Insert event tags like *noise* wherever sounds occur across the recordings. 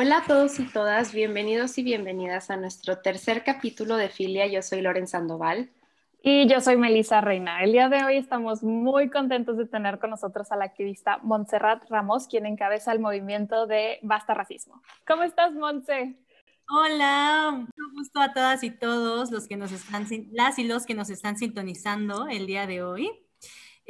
Hola a todos y todas, bienvenidos y bienvenidas a nuestro tercer capítulo de Filia. Yo soy Loren Sandoval. Y yo soy Melissa Reina. El día de hoy estamos muy contentos de tener con nosotros a la activista Montserrat Ramos, quien encabeza el movimiento de Basta Racismo. ¿Cómo estás, Montse? Hola, mucho gusto a todas y todos los que nos están, las y los que nos están sintonizando el día de hoy.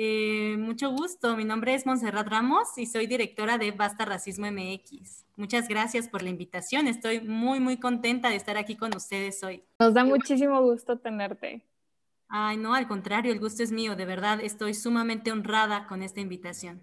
Eh, mucho gusto, mi nombre es Montserrat Ramos y soy directora de Basta Racismo MX. Muchas gracias por la invitación, estoy muy, muy contenta de estar aquí con ustedes hoy. Nos da muchísimo gusto tenerte. Ay, no, al contrario, el gusto es mío, de verdad, estoy sumamente honrada con esta invitación.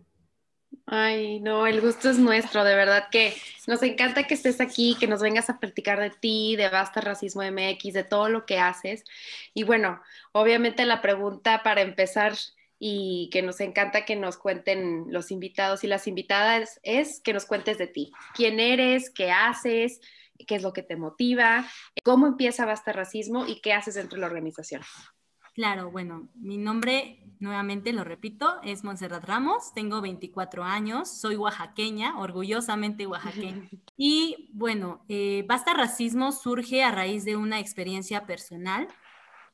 Ay, no, el gusto es nuestro, de verdad que nos encanta que estés aquí, que nos vengas a platicar de ti, de Basta Racismo MX, de todo lo que haces. Y bueno, obviamente la pregunta para empezar y que nos encanta que nos cuenten los invitados y las invitadas es que nos cuentes de ti. ¿Quién eres? ¿Qué haces? ¿Qué es lo que te motiva? ¿Cómo empieza Basta Racismo y qué haces dentro de la organización? Claro, bueno, mi nombre, nuevamente lo repito, es Montserrat Ramos, tengo 24 años, soy oaxaqueña, orgullosamente oaxaqueña. *laughs* Y bueno, eh, Basta Racismo surge a raíz de una experiencia personal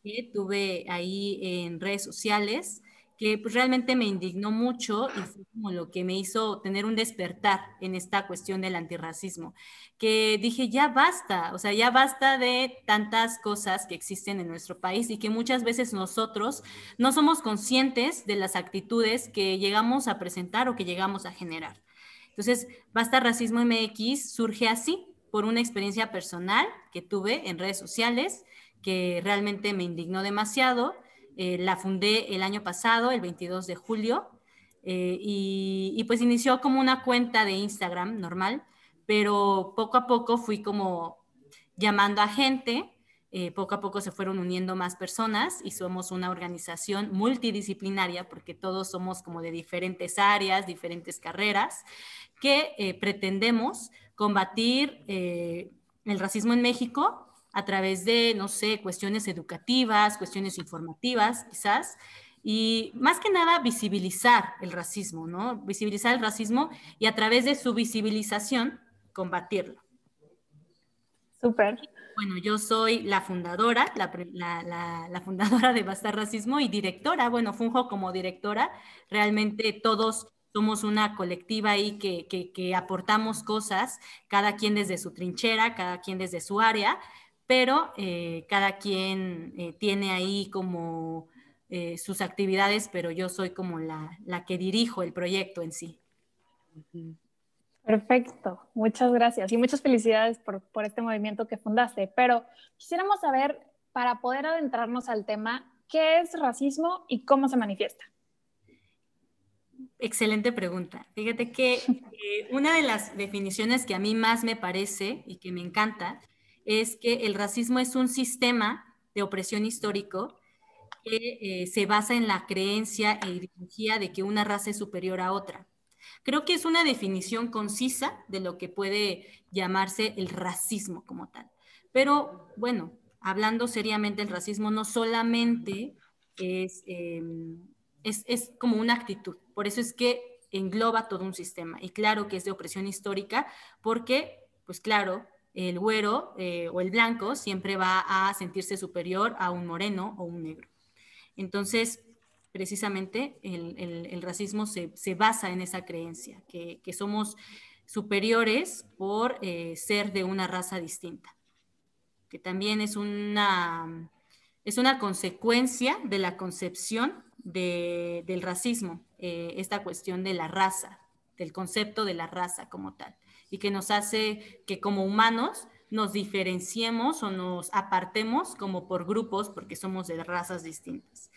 que tuve ahí en redes sociales que pues, realmente me indignó mucho y fue como lo que me hizo tener un despertar en esta cuestión del antirracismo, que dije, ya basta, o sea, ya basta de tantas cosas que existen en nuestro país y que muchas veces nosotros no somos conscientes de las actitudes que llegamos a presentar o que llegamos a generar. Entonces, Basta Racismo MX surge así, por una experiencia personal que tuve en redes sociales, que realmente me indignó demasiado eh, la fundé el año pasado, el 22 de julio, eh, y, pues inició como una cuenta de Instagram normal, pero poco a poco fui como llamando a gente, eh, poco a poco se fueron uniendo más personas y somos una organización multidisciplinaria porque todos somos como de diferentes áreas, diferentes carreras, que pretendemos combatir el racismo en México a través de, no sé, cuestiones educativas, cuestiones informativas, quizás, y más que nada visibilizar el racismo, ¿no? Visibilizar el racismo y a través de su visibilización combatirlo. Súper. Bueno, yo soy la fundadora, la, fundadora de Basta Racismo y directora, bueno, funjo como directora, realmente todos somos una colectiva ahí que, que aportamos cosas, cada quien desde su trinchera, cada quien desde su área, pero eh, cada quien eh, tiene ahí como eh, sus actividades, pero yo soy como la, la, que dirijo el proyecto en sí. Perfecto, muchas gracias y muchas felicidades por, por este movimiento que fundaste, pero quisiéramos saber, para poder adentrarnos al tema, ¿qué es racismo y cómo se manifiesta? Excelente pregunta. Fíjate que *laughs* una de las definiciones que a mí más me parece y que me encanta es que el racismo es un sistema de opresión histórico que eh, se basa en la creencia e ideología de que una raza es superior a otra. Creo que es una definición concisa de lo que puede llamarse el racismo como tal. Pero bueno, hablando seriamente, el racismo no solamente es, em, es, es como una actitud, por eso es que engloba todo un sistema. Y claro que es de opresión histórica, porque, pues claro, el güero eh, o el blanco siempre va a sentirse superior a un moreno o un negro. Entonces, precisamente el, racismo se, basa en esa creencia, que, somos superiores por eh, ser de una raza distinta, que también es una, es una consecuencia de la concepción del racismo, eh, esta cuestión de la raza, del concepto de la raza como tal y que nos hace que como humanos nos diferenciemos o nos apartemos como por grupos porque somos de razas distintas.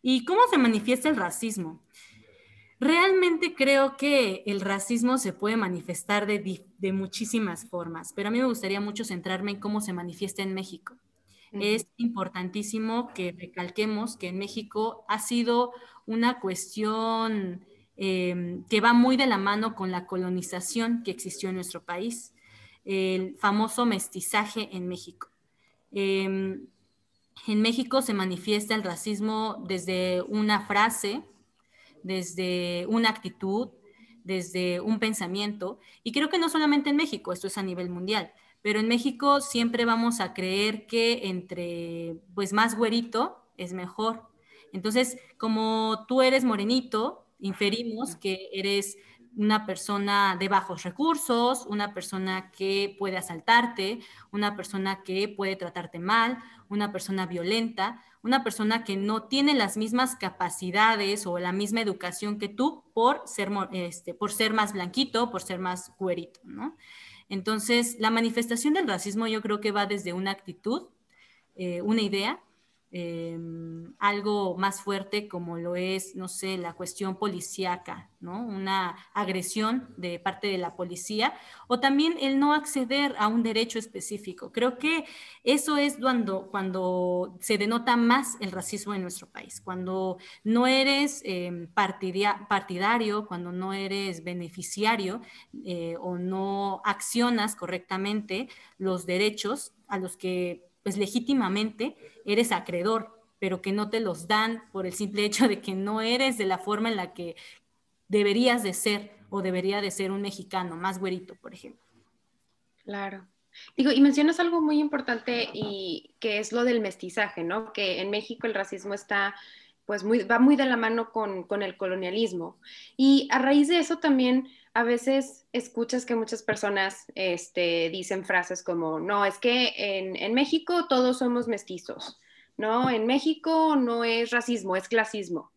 ¿Y cómo se manifiesta el racismo? Realmente creo que el racismo se puede manifestar de, de, muchísimas formas, pero a mí me gustaría mucho centrarme en cómo se manifiesta en México. Es importantísimo que recalquemos que en México ha sido una cuestión Em, que va muy de la mano con la colonización que existió en nuestro país, el famoso mestizaje en México. Em, en México se manifiesta el racismo desde una frase, desde una actitud, desde un pensamiento. Y creo que no solamente en México, esto es a nivel mundial, pero en México siempre vamos a creer que entre, pues más güerito es mejor. Entonces, como tú eres morenito, inferimos que eres una persona de bajos recursos, una persona que puede asaltarte, una persona que puede tratarte mal, una persona violenta, una persona que no tiene las mismas capacidades o la misma educación que tú por ser, este, por ser más blanquito, por ser más cuerito, ¿no? Entonces, la manifestación del racismo yo creo que va desde una actitud, eh, una idea, Em, algo más fuerte como lo es, no sé, la cuestión policíaca, ¿no? Una agresión de parte de la policía o también el no acceder a un derecho específico. Creo que eso es cuando, cuando se denota más el racismo en nuestro país, cuando no eres em, partidario, cuando no eres beneficiario eh, o no accionas correctamente los derechos a los que pues legítimamente eres acreedor, pero que no te los dan por el simple hecho de que no eres de la forma en la que deberías de ser o debería de ser un mexicano, más güerito, por ejemplo. Claro. Digo, y mencionas algo muy importante y que es lo del mestizaje, ¿no? Que en México el racismo está, pues, muy, va muy de la mano con, con el colonialismo. Y a raíz de eso también a veces escuchas que muchas personas este, dicen frases como, no, es que en, México todos somos mestizos, ¿no? En México no es racismo, es clasismo.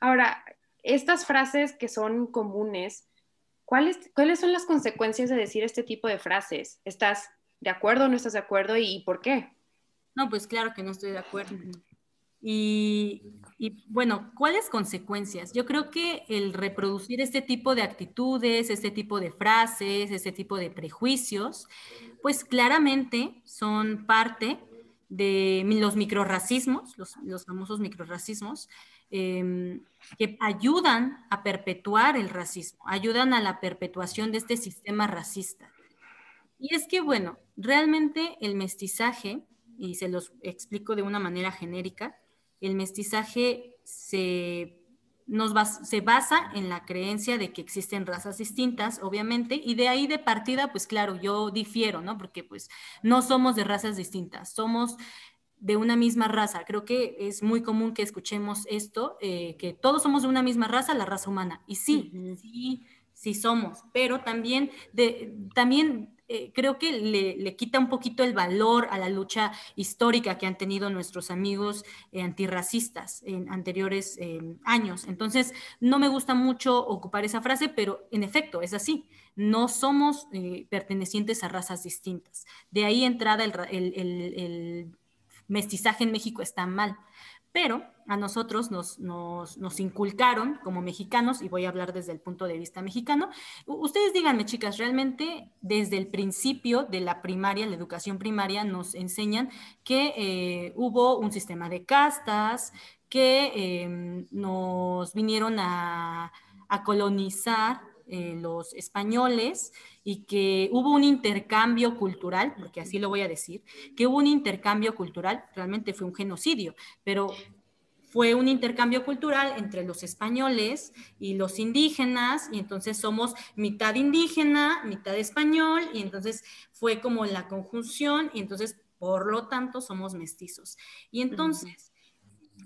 Ahora, estas frases que son comunes, ¿cuáles, ¿cuáles son las consecuencias de decir este tipo de frases? ¿Estás de acuerdo o no estás de acuerdo y, por qué? No, pues claro que no estoy de acuerdo. Y, bueno, ¿cuáles consecuencias? Yo creo que el reproducir este tipo de actitudes, este tipo de frases, este tipo de prejuicios, pues claramente son parte de los microracismos, los, los famosos microracismos, em, que ayudan a perpetuar el racismo, ayudan a la perpetuación de este sistema racista. Y es que, bueno, realmente el mestizaje, y se los explico de una manera genérica, el mestizaje se, nos se basa en la creencia de que existen razas distintas, obviamente, y de ahí de partida, pues claro, yo difiero, ¿no? Porque pues no somos de razas distintas, somos de una misma raza. Creo que es muy común que escuchemos esto, eh, que todos somos de una misma raza, la raza humana. Y sí, sí, sí somos, pero también, de, también eh, creo que le, quita un poquito el valor a la lucha histórica que han tenido nuestros amigos eh, antirracistas en anteriores eh, años. Entonces, no me gusta mucho ocupar esa frase, pero en efecto, es así. No somos pertenecientes a razas distintas. De ahí entrada el mestizaje en México está mal pero a nosotros nos, nos, inculcaron como mexicanos, y voy a hablar desde el punto de vista mexicano. Ustedes díganme, chicas, realmente desde el principio de la primaria, la educación primaria, nos enseñan que eh, hubo un sistema de castas, que em, nos vinieron a, colonizar eh, los españoles y que hubo un intercambio cultural, porque así lo voy a decir, que hubo un intercambio cultural, realmente fue un genocidio, pero fue un intercambio cultural entre los españoles y los indígenas, y entonces somos mitad indígena, mitad español, y entonces fue como la conjunción, y entonces por lo tanto somos mestizos. Y entonces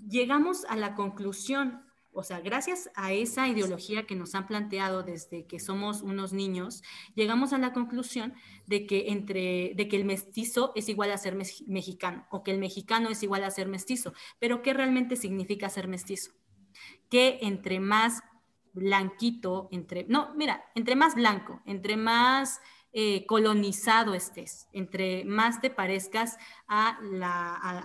llegamos a la conclusión o sea, gracias a esa ideología que nos han planteado desde que somos unos niños, llegamos a la conclusión de que, entre, de que el mestizo es igual a ser mexicano o que el mexicano es igual a ser mestizo. Pero ¿qué realmente significa ser mestizo? Que entre más blanquito, entre, no, mira, entre más blanco, entre más eh, colonizado estés, entre más te parezcas a,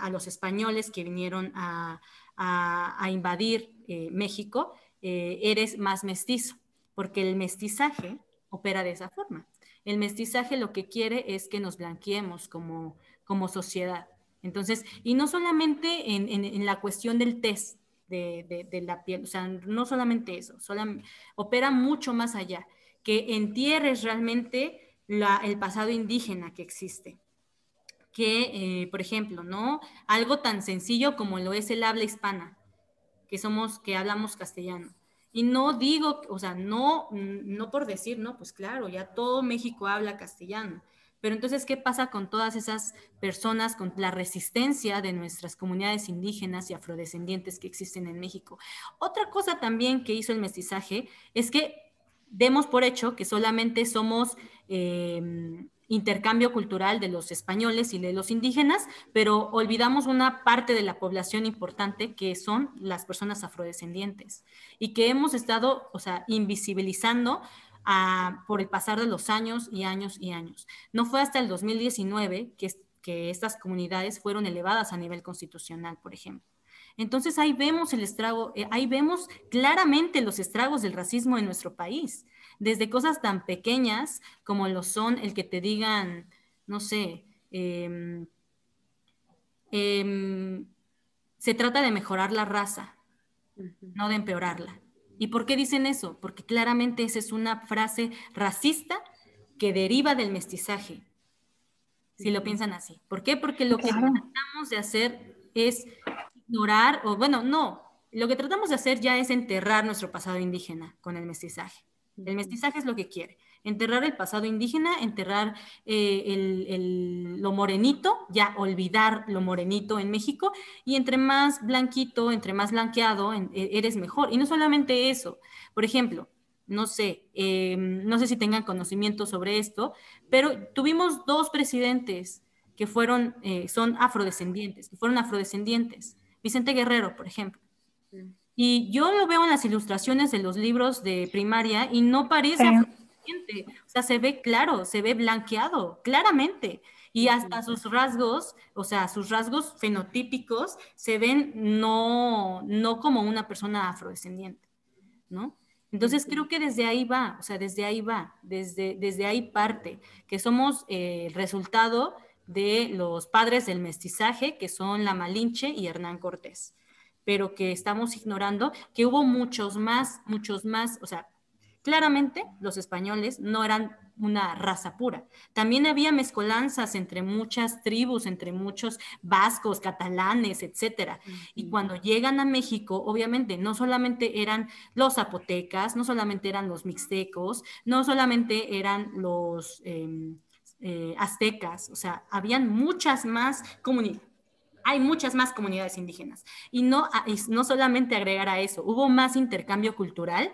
a los españoles que vinieron a, a, invadir eh, México, eh, eres más mestizo, porque el mestizaje opera de esa forma. El mestizaje lo que quiere es que nos blanqueemos como, como sociedad. Entonces, y no solamente en, la cuestión del test de, la piel, o sea, no solamente eso, opera mucho más allá, que entierres realmente el pasado indígena que existe que, eh, por ejemplo, ¿no? Algo tan sencillo como lo es el habla hispana, que somos, que hablamos castellano. Y no digo, o sea, no, no por decir, no, pues claro, ya todo México habla castellano. Pero entonces, ¿qué pasa con todas esas personas, con la resistencia de nuestras comunidades indígenas y afrodescendientes que existen en México? Otra cosa también que hizo el mestizaje es que demos por hecho que solamente somos em, intercambio cultural de los españoles y de los indígenas, pero olvidamos una parte de la población importante que son las personas afrodescendientes y que hemos estado, o sea, invisibilizando por el pasar de los años y años y años. No fue hasta el 2019 que, que estas comunidades fueron elevadas a nivel constitucional, por ejemplo. Entonces ahí vemos el estrago, eh, ahí vemos claramente los estragos del racismo en nuestro país desde cosas tan pequeñas como lo son el que te digan, no sé, em, em, se trata de mejorar la raza, no de empeorarla. ¿Y por qué dicen eso? Porque claramente esa es una frase racista que deriva del mestizaje, si lo piensan así. ¿Por qué? Porque lo que tratamos de hacer es ignorar, o bueno, no, lo que tratamos de hacer ya es enterrar nuestro pasado indígena con el mestizaje. El mestizaje es lo que quiere. Enterrar el pasado indígena, enterrar eh, lo morenito, ya olvidar lo morenito en México, y entre más blanquito, entre más blanqueado, e, eres mejor. Y no solamente eso. Por ejemplo, no sé, em, no sé si tengan conocimiento sobre esto, pero tuvimos dos presidentes que fueron, eh, son afrodescendientes, que fueron afrodescendientes. Vicente Guerrero, por ejemplo. Y yo lo veo en las ilustraciones de los libros de primaria y no parece sí. O sea, se ve claro, se ve blanqueado, claramente. Y hasta sus rasgos, o sea, sus rasgos fenotípicos se ven no, no como una persona afrodescendiente, ¿no? Entonces creo que desde ahí va, o sea, desde ahí va, desde, desde ahí parte, que somos eh, el resultado de los padres del mestizaje, que son la Malinche y Hernán Cortés pero que estamos ignorando que hubo muchos más, muchos más, o sea, claramente los españoles no eran una raza pura. También había mezcolanzas entre muchas tribus, entre muchos vascos, catalanes, etcétera. Y cuando llegan a México, obviamente no solamente eran los zapotecas, no solamente eran los mixtecos, no solamente eran los em, eh, aztecas, o sea, habían muchas más comunidades hay muchas más comunidades indígenas. Y no, no solamente agregar a eso, hubo más intercambio cultural,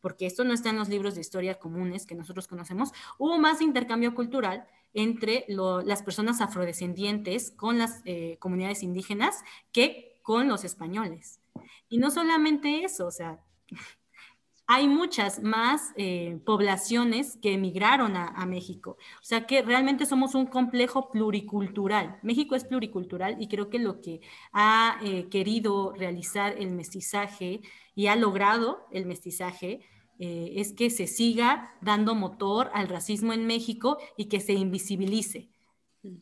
porque esto no está en los libros de historia comunes que nosotros conocemos, hubo más intercambio cultural entre las personas afrodescendientes con las eh, comunidades indígenas que con los españoles. Y no solamente eso, o sea, hay muchas más eh, poblaciones que emigraron a, México. O sea que realmente somos un complejo pluricultural. México es pluricultural y creo que lo que ha eh, querido realizar el mestizaje y ha logrado el mestizaje eh, es que se siga dando motor al racismo en México y que se invisibilice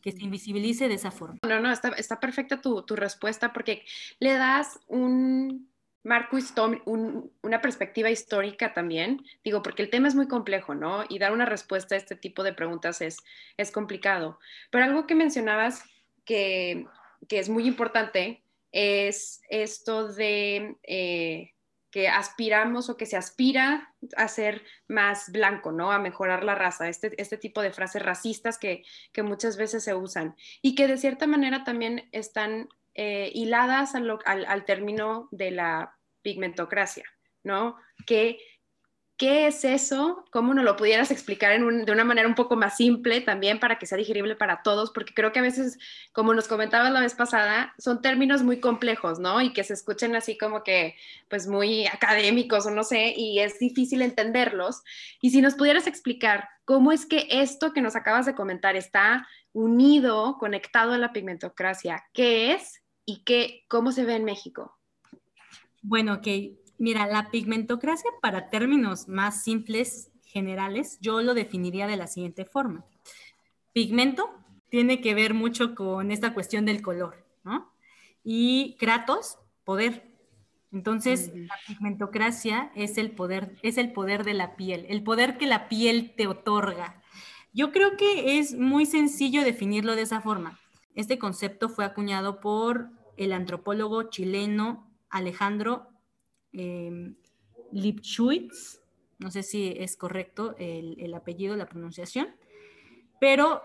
que se invisibilice de esa forma. No, no, está, perfecta tu respuesta porque le das un marco una perspectiva histórica también, digo, porque el tema es muy complejo, ¿no? Y dar una respuesta a este tipo de preguntas es, es complicado. Pero algo que mencionabas que, es muy importante es esto de eh, que aspiramos o que se aspira a ser más blanco, ¿no? A mejorar la raza, este, este tipo de frases racistas que, que muchas veces se usan y que de cierta manera también están eh, hiladas al, término de la pigmentocracia, ¿no? ¿Qué, ¿Qué es eso? ¿Cómo nos lo pudieras explicar de una manera un poco más simple también para que sea digerible para todos? Porque creo que a veces, como nos comentabas la vez pasada, son términos muy complejos, ¿no? Y que se escuchen así como que, pues muy académicos o no sé, y es difícil entenderlos. Y si nos pudieras explicar cómo es que esto que nos acabas de comentar está unido, conectado a la pigmentocracia, ¿qué es y qué, cómo se ve en México. Bueno, que mira, la pigmentocracia para términos más simples, generales, yo lo definiría de la siguiente forma. Pigmento tiene que ver mucho con esta cuestión del color, ¿no? Y Kratos, poder. Entonces, la pigmentocracia es el poder, es el poder de la piel, el poder que la piel te otorga. Yo creo que es muy sencillo definirlo de esa forma. Este concepto fue acuñado por el antropólogo chileno Alejandro em, Lipschutz, no sé si es correcto el, apellido, la pronunciación, pero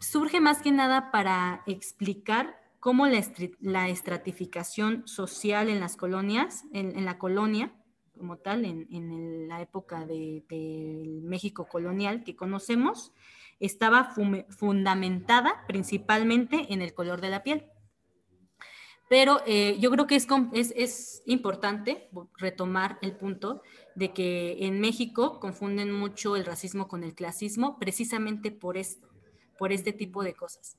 surge más que nada para explicar cómo la, estratificación social en las colonias, en, la colonia como tal, en, la época del México colonial que conocemos, estaba fundamentada principalmente en el color de la piel. Pero eh, yo creo que es, es, importante retomar el punto de que en México confunden mucho el racismo con el clasismo precisamente por esto, por este tipo de cosas.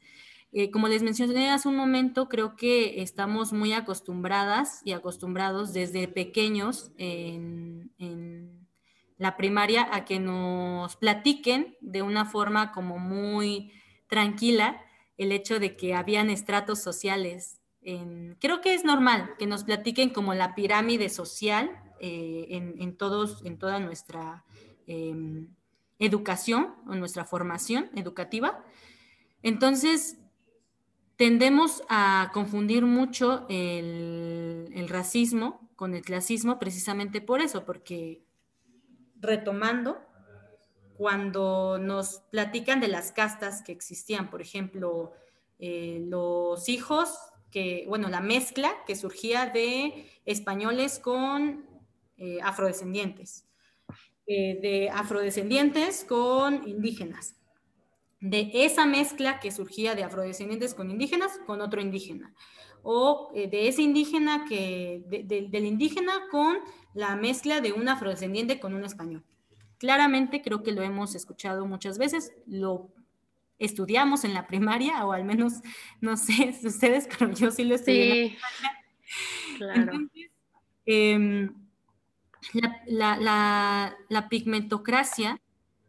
Eh, como les mencioné hace un momento, creo que estamos muy acostumbradas y acostumbrados desde pequeños en, en la primaria a que nos platiquen de una forma como muy tranquila el hecho de que habían estratos sociales creo que es normal que nos platiquen como la pirámide social eh, en, todos, en toda nuestra em, educación o nuestra formación educativa. Entonces, tendemos a confundir mucho el, el racismo con el clasismo precisamente por eso, porque retomando, cuando nos platican de las castas que existían, por ejemplo, eh, los hijos que, bueno, la mezcla que surgía de españoles con eh, afrodescendientes, eh, de afrodescendientes con indígenas, de esa mezcla que surgía de afrodescendientes con indígenas con otro indígena, o eh, de ese indígena que, del indígena con la mezcla de un afrodescendiente con un español. Claramente creo que lo hemos escuchado muchas veces, lo estudiamos en la primaria, o al menos, *laughs* no sé si *laughs* ustedes, pero yo sí lo estudié. Sí, claro. Em, la, pigmentocracia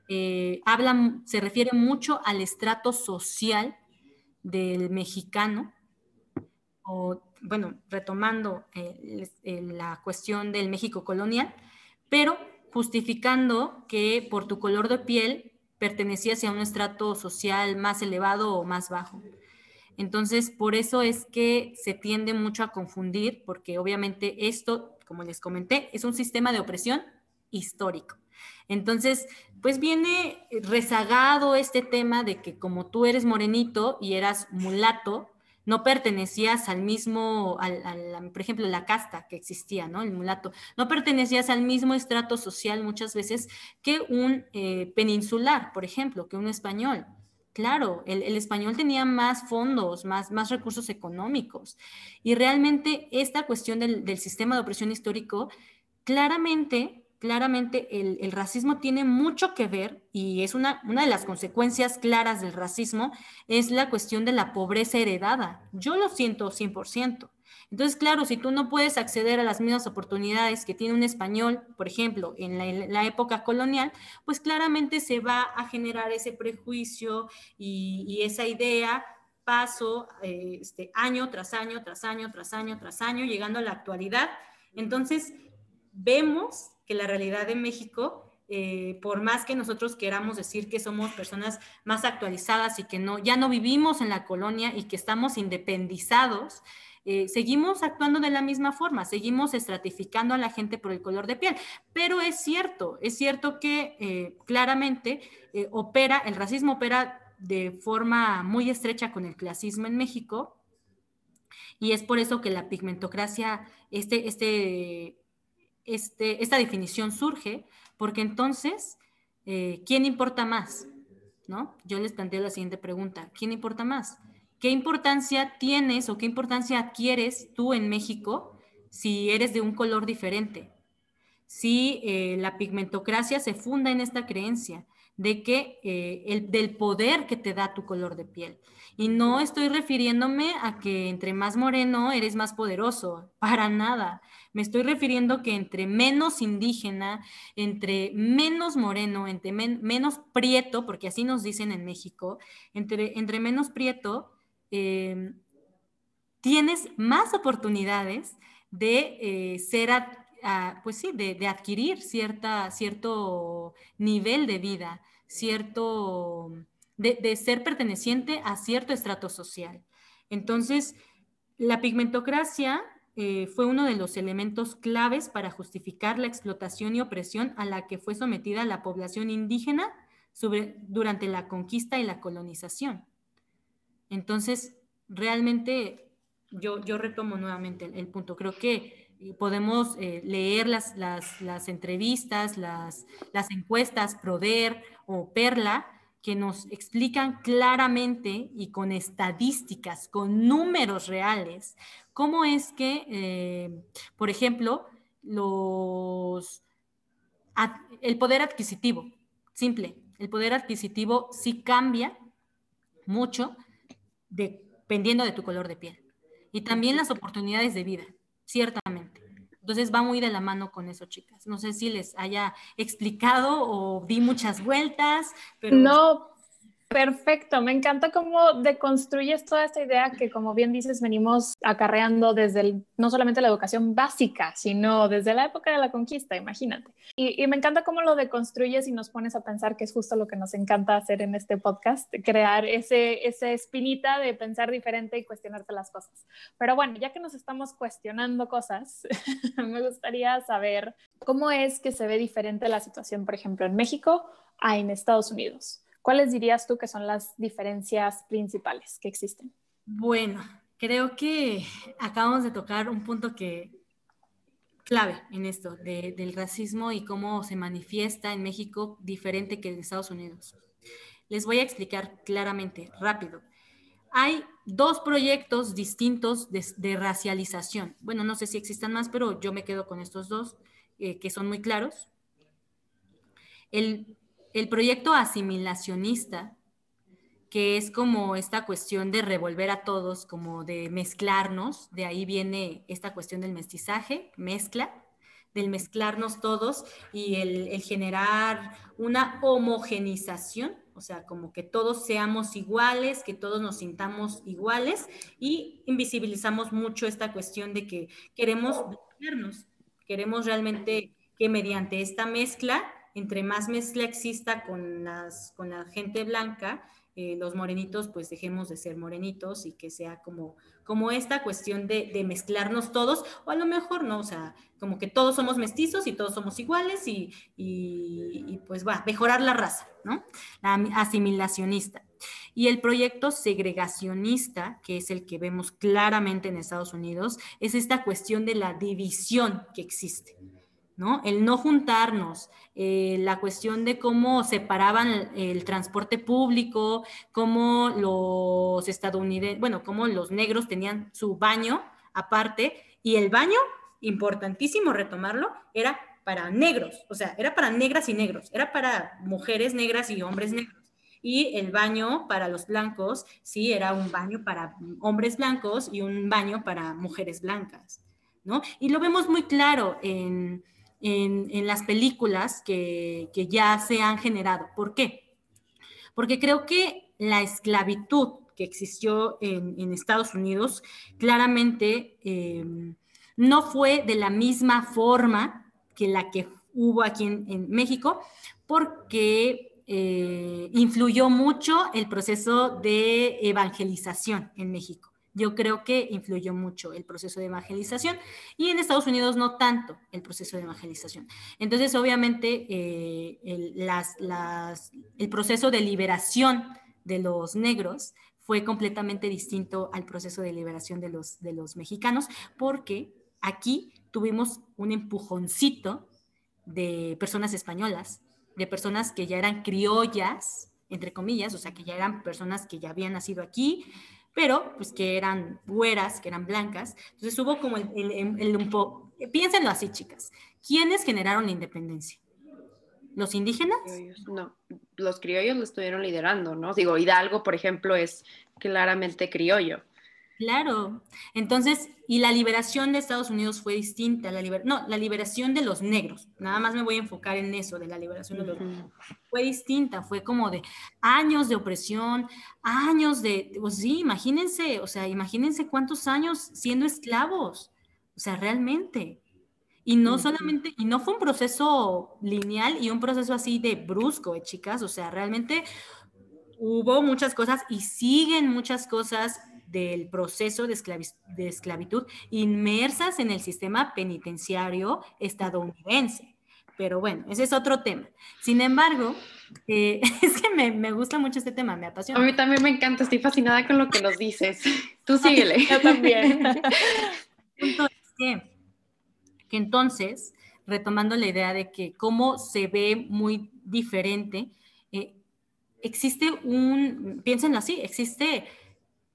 eh, habla, se refiere mucho al estrato social del mexicano, o bueno, retomando eh, la cuestión del México colonial, pero justificando que por tu color de piel pertenecías a un estrato social más elevado o más bajo. Entonces, por eso es que se tiende mucho a confundir, porque obviamente esto, como les comenté, es un sistema de opresión histórico. Entonces, pues viene rezagado este tema de que como tú eres morenito y eras mulato, no pertenecías al mismo, al, por ejemplo, la casta que existía, ¿no? El mulato, no pertenecías al mismo estrato social muchas veces que un eh, peninsular, por ejemplo, que un español. Claro, el, español tenía más fondos, más, más recursos económicos. Y realmente esta cuestión del, del sistema de opresión histórico, claramente claramente el, racismo tiene mucho que ver y es una, una de las consecuencias claras del racismo es la cuestión de la pobreza heredada. Yo lo siento 100%. Entonces, claro, si tú no puedes acceder a las mismas oportunidades que tiene un español, por ejemplo, en la, época colonial, pues claramente se va a generar ese prejuicio y, esa idea paso eh, este, año tras año, tras año, tras año, tras año, llegando a la actualidad. Entonces, vemos que la realidad de México, eh, por más que nosotros queramos decir que somos personas más actualizadas y que no, ya no vivimos en la colonia y que estamos independizados, eh, seguimos actuando de la misma forma, seguimos estratificando a la gente por el color de piel. Pero es cierto, es cierto que eh, claramente opera, el racismo opera de forma muy estrecha con el clasismo en México. Y es por eso que la pigmentocracia, este, este este, esta definición surge porque entonces, eh, ¿quién importa más? ¿No? Yo les planteo la siguiente pregunta, ¿quién importa más? ¿Qué importancia tienes o qué importancia adquieres tú en México si eres de un color diferente? Si eh, la pigmentocracia se funda en esta creencia de que eh, el, del poder que te da tu color de piel. Y no estoy refiriéndome a que entre más moreno eres más poderoso, *laughs* para nada. Me estoy refiriendo que entre menos indígena, entre menos moreno, entre menos prieto, porque así nos dicen en México, entre, entre menos prieto, em, tienes más oportunidades de eh, ser, pues sí, de, adquirir cierta, cierto nivel de vida, cierto, de, de ser perteneciente a cierto estrato social. Entonces, la pigmentocracia eh, fue uno de los elementos claves para justificar la explotación y opresión a la que fue sometida la población indígena durante la conquista y la colonización. Entonces, realmente yo, yo retomo nuevamente el, punto. Creo que podemos eh, leer las, las, entrevistas, las, las encuestas, Proder o Perla, que nos explican claramente y con estadísticas, con números reales, cómo es que, eh, por ejemplo, los, el poder adquisitivo, simple, el poder adquisitivo sí cambia mucho dependiendo de tu color de piel. Y también las oportunidades de vida, ciertamente. Entonces va muy de la mano con eso, chicas. No sé si les haya explicado o di muchas vueltas, pero... No, Perfecto, me encanta cómo deconstruyes toda esta idea que, como bien dices, venimos acarreando desde no solamente la educación básica, sino desde la época de la conquista, imagínate. Y, me encanta cómo lo deconstruyes y nos pones a pensar que es justo lo que nos encanta hacer en este podcast, crear ese, esa espinita de pensar diferente y cuestionarte las cosas. Pero bueno, ya que nos estamos cuestionando cosas, *laughs* me gustaría saber cómo es que se ve diferente la situación, por ejemplo, en México a en Estados Unidos. ¿Cuáles dirías tú que son las diferencias principales que existen? Bueno, creo que acabamos de tocar un punto que clave en esto del racismo y cómo se manifiesta en México diferente que en Estados Unidos. Les voy a explicar claramente, rápido. Hay dos proyectos distintos de, racialización. Bueno, no sé si existan más, pero yo me quedo con estos dos, eh, que son muy claros. El el proyecto asimilacionista, que es como esta cuestión de revolver a todos, como de mezclarnos, de ahí viene esta cuestión del mestizaje, mezcla, del mezclarnos todos y el, generar una homogenización, o sea, como que todos seamos iguales, que todos nos sintamos iguales y invisibilizamos mucho esta cuestión de que queremos mezclarnos, queremos realmente que mediante esta mezcla entre más mezcla exista con, las, con la gente blanca, eh, los morenitos pues dejemos de ser morenitos y que sea como, como esta cuestión de, mezclarnos todos, o a lo mejor no, o sea, como que todos somos mestizos y todos somos iguales y, y pues va, mejorar la raza, ¿no? La asimilacionista. Y el proyecto segregacionista, que es el que vemos claramente en Estados Unidos, es esta cuestión de la división que existe. ¿No? El no juntarnos, eh, la cuestión de cómo separaban el, transporte público, cómo los estadounidenses, bueno, cómo los negros tenían su baño aparte y el baño, importantísimo retomarlo, era para negros, o sea, era para negras y negros, era para mujeres negras y hombres negros. Y el baño para los blancos, sí, era un baño para hombres blancos y un baño para mujeres blancas, ¿no? Y lo vemos muy claro en, en, las películas que, ya se han generado. ¿Por qué? Porque creo que la esclavitud que existió en, Estados Unidos claramente em, no fue de la misma forma que la que hubo aquí en, México, porque eh, influyó mucho el proceso de evangelización en México yo creo que influyó mucho el proceso de evangelización y en Estados Unidos no tanto el proceso de evangelización. Entonces, obviamente, eh, el, proceso de liberación de los negros fue completamente distinto al proceso de liberación de los, de los mexicanos, porque aquí tuvimos un empujoncito de personas españolas, de personas que ya eran criollas, entre comillas, o sea, que ya eran personas que ya habían nacido aquí, pero pues que eran güeras, que eran blancas. Entonces hubo como el, el, un poco, piénsenlo así, chicas, ¿quiénes generaron la independencia? ¿Los indígenas? No, los criollos lo estuvieron liderando, ¿no? Digo, Hidalgo, por ejemplo, es claramente criollo. Claro. Entonces, y la liberación de Estados Unidos fue distinta. La no, la liberación de los negros. Nada más me voy a enfocar en eso, de la liberación de los negros. Fue distinta, fue como de años de opresión, años de, pues sí, imagínense, o sea, imagínense cuántos años siendo esclavos. O sea, realmente. Y no solamente, y no fue un proceso lineal y un proceso así de brusco, ¿eh, chicas. O sea, realmente hubo muchas cosas y siguen muchas cosas del proceso de, esclavitud inmersas en el sistema penitenciario estadounidense. Pero bueno, ese es otro tema. Sin embargo, eh, *laughs* es que me, gusta mucho este tema, me apasiona. A mí también me encanta, estoy fascinada con lo que nos dices. *laughs* Tú síguele. *laughs* Yo también. El punto es que, que entonces, retomando la idea de que cómo se ve muy diferente, eh, existe un, piénsenlo así, existe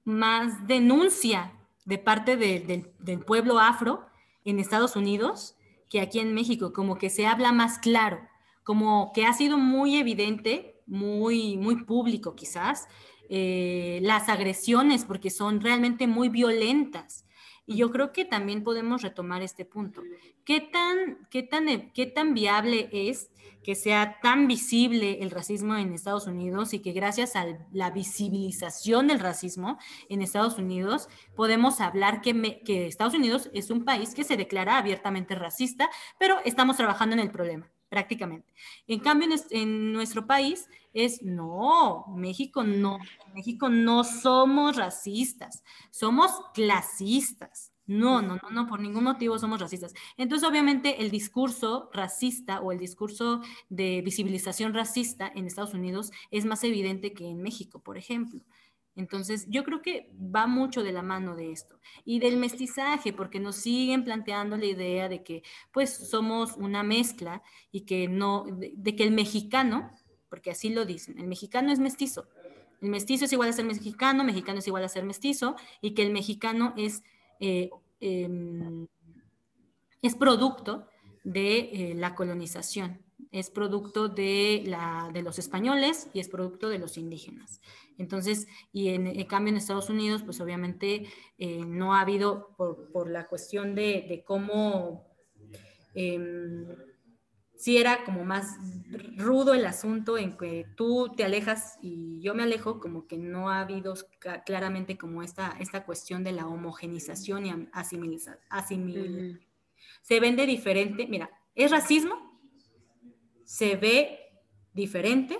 más denuncia de parte del pueblo afro en Estados Unidos que aquí en México, como que se habla más claro, como que ha sido muy evidente, muy, muy público quizás, eh, las agresiones, porque son realmente muy violentas. Y yo creo que también podemos retomar este punto. ¿Qué tan, qué tan, qué tan viable es que sea tan visible el racismo en Estados Unidos y que gracias a la visibilización del racismo en Estados Unidos podemos hablar que, que Estados Unidos es un país que se declara abiertamente racista, pero estamos trabajando en el problema prácticamente. En cambio, en, nuestro país es, no, México no, México no somos racistas, somos clasistas. No, no, no, no, por ningún motivo somos racistas. Entonces, obviamente, el discurso racista o el discurso de visibilización racista en Estados Unidos es más evidente que en México, por ejemplo. Entonces, yo creo que va mucho de la mano de esto. Y del mestizaje, porque nos siguen planteando la idea de que, pues, somos una mezcla y que no, de, que el mexicano, porque así lo dicen, el mexicano es mestizo. El mestizo es igual a ser mexicano, mexicano es igual a ser mestizo, y que el mexicano es eh, em, es producto de eh, la colonización, es producto de, la, de los españoles y es producto de los indígenas. Entonces, y en, cambio en Estados Unidos, pues obviamente eh, no ha habido, por, la cuestión de, cómo em, sí era como más rudo el asunto en que tú te alejas y yo me alejo, como que no ha habido claramente como esta, esta cuestión de la homogenización y asimilación. Se vende diferente, mira, es racismo, se ve diferente,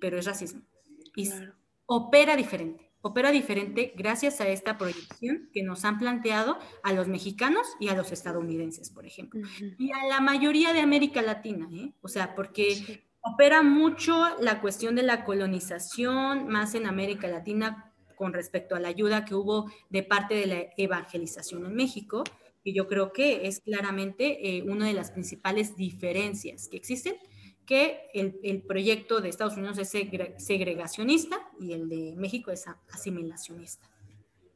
pero es racismo. Y opera diferente opera diferente gracias a esta proyección que nos han planteado a los mexicanos y a los estadounidenses, por ejemplo, y a la mayoría de América Latina, ¿eh? o sea, porque opera mucho la cuestión de la colonización, más en América Latina con respecto a la ayuda que hubo de parte de la evangelización en México, y yo creo que es claramente eh, una de las principales diferencias que existen que el, proyecto de Estados Unidos es segregacionista y el de México es asimilacionista.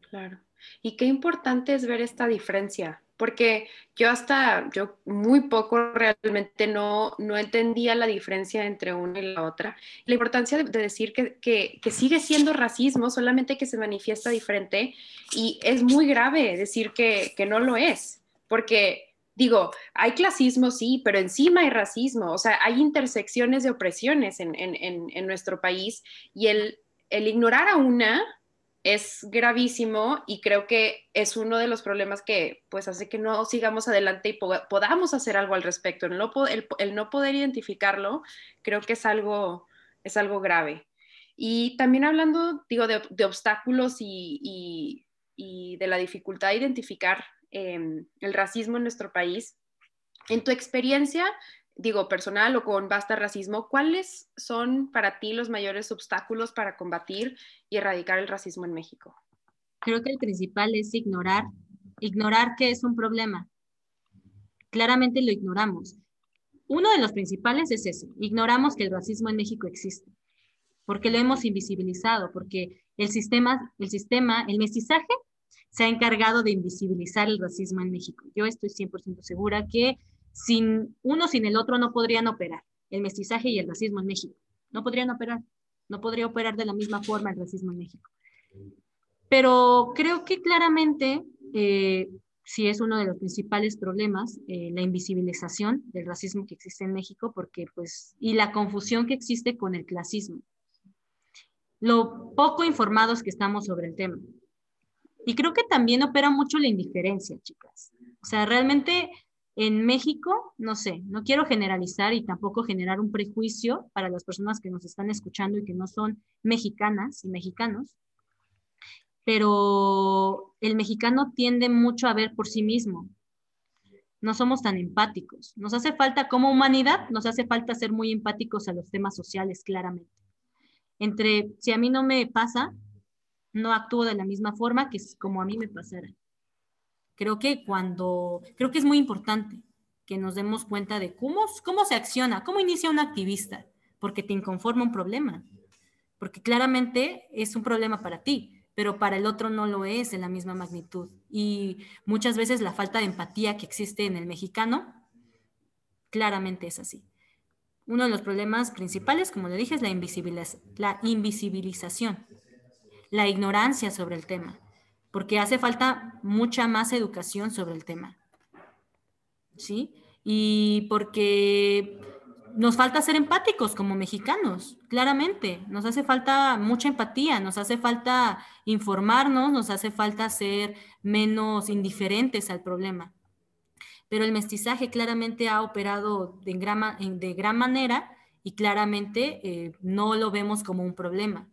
Claro. Y qué importante es ver esta diferencia, porque yo hasta, yo muy poco realmente no, no entendía la diferencia entre una y la otra. La importancia de, decir que, que, sigue siendo racismo, solamente que se manifiesta diferente, y es muy grave decir que, que no lo es, porque digo, hay clasismo, sí, pero encima hay racismo, o sea, hay intersecciones de opresiones en, nuestro país y el, ignorar a una es gravísimo y creo que es uno de los problemas que pues hace que no sigamos adelante y podamos hacer algo al respecto. El no, el, no, poder identificarlo creo que es algo, es algo grave. Y también hablando, digo, de, obstáculos y, y, de la dificultad de identificar Em, el racismo en nuestro país. En tu experiencia, digo, personal o con Basta Racismo, ¿cuáles son para ti los mayores obstáculos para combatir y erradicar el racismo en México? Creo que el principal es ignorar, ignorar que es un problema. Claramente lo ignoramos. Uno de los principales es ese, ignoramos que el racismo en México existe, porque lo hemos invisibilizado, porque el sistema, el sistema, el mestizaje se ha encargado de invisibilizar el racismo en México. Yo estoy 100% segura que sin uno sin el otro no podrían operar el mestizaje y el racismo en México. No podrían operar. No podría operar de la misma forma el racismo en México. Pero creo que claramente eh, sí es uno de los principales problemas, eh, la invisibilización del racismo que existe en México, porque pues, y la confusión que existe con el clasismo. Lo poco informados que estamos sobre el tema. Y creo que también opera mucho la indiferencia, chicas. O sea, realmente en México, no sé, no quiero generalizar y tampoco generar un prejuicio para las personas que nos están escuchando y que no son mexicanas y mexicanos, pero el mexicano tiende mucho a ver por sí mismo. No somos tan empáticos. Nos hace falta, como humanidad, nos hace falta ser muy empáticos a los temas sociales, claramente. Entre, si a mí no me pasa, no actúo de la misma forma que como a mí me pasara. Creo que cuando, creo que es muy importante que nos demos cuenta de cómo, cómo se acciona, cómo inicia un activista, porque te inconforma un problema, porque claramente es un problema para ti, pero para el otro no lo es en la misma magnitud. Y muchas veces la falta de empatía que existe en el mexicano, claramente es así. Uno de los problemas principales, como le dije, es la invisibilización, la ignorancia sobre el tema, porque hace falta mucha más educación sobre el tema. ¿Sí? Y porque nos falta ser empáticos como mexicanos, claramente. Nos hace falta mucha empatía, nos hace falta informarnos, nos hace falta ser menos indiferentes al problema. Pero el mestizaje claramente ha operado de gran, gran manera y claramente eh, no lo vemos como un problema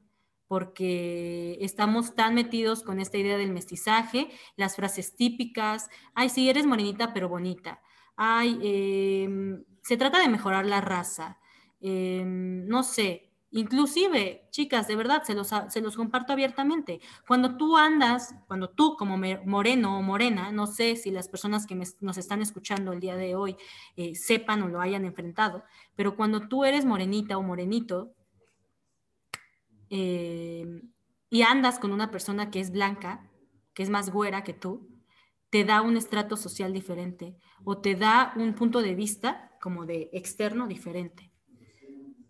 porque estamos tan metidos con esta idea del mestizaje, las frases típicas, ay, sí, eres morenita pero bonita, ay, eh, se trata de mejorar la raza. Em, no sé, inclusive, chicas, de verdad, se los, se los comparto abiertamente. Cuando tú andas, cuando tú como moreno o morena, no sé si las personas que nos están escuchando el día de hoy eh, sepan o lo hayan enfrentado, pero cuando tú eres morenita o morenito em, y andas con una persona que es blanca, que es más güera que tú, te da un estrato social diferente o te da un punto de vista como de externo diferente.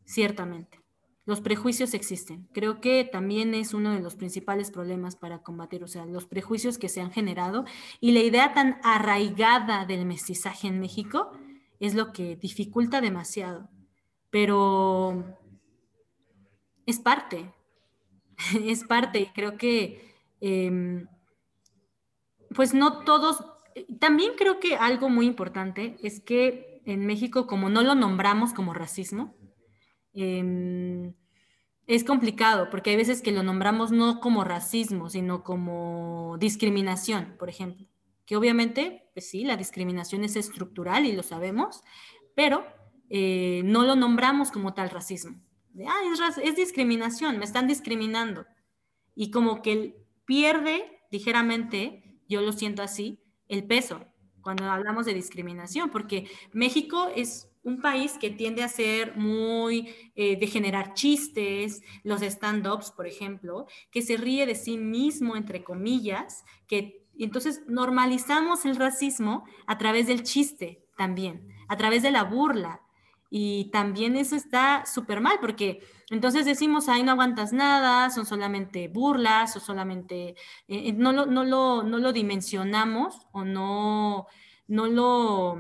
Ciertamente. Los prejuicios existen. Creo que también es uno de los principales problemas para combatir, o sea, los prejuicios que se han generado y la idea tan arraigada del mestizaje en México es lo que dificulta demasiado. Pero es parte, *laughs* es parte y creo que, em, pues no todos, también creo que algo muy importante es que en México, como no lo nombramos como racismo, em, es complicado, porque hay veces que lo nombramos no como racismo, sino como discriminación, por ejemplo. Que obviamente, pues sí, la discriminación es estructural y lo sabemos, pero eh, no lo nombramos como tal racismo. Ah, es, discriminación, me están discriminando. Y como que pierde ligeramente, yo lo siento así, el peso cuando hablamos de discriminación, porque México es un país que tiende a ser muy eh, de generar chistes, los stand-ups, por ejemplo, que se ríe de sí mismo, entre comillas, que entonces normalizamos el racismo a través del chiste también, a través de la burla. Y también eso está súper mal, porque entonces decimos, ahí no aguantas nada, son solamente burlas o solamente, eh, eh, no, lo, no, lo, no, lo, dimensionamos o no, no lo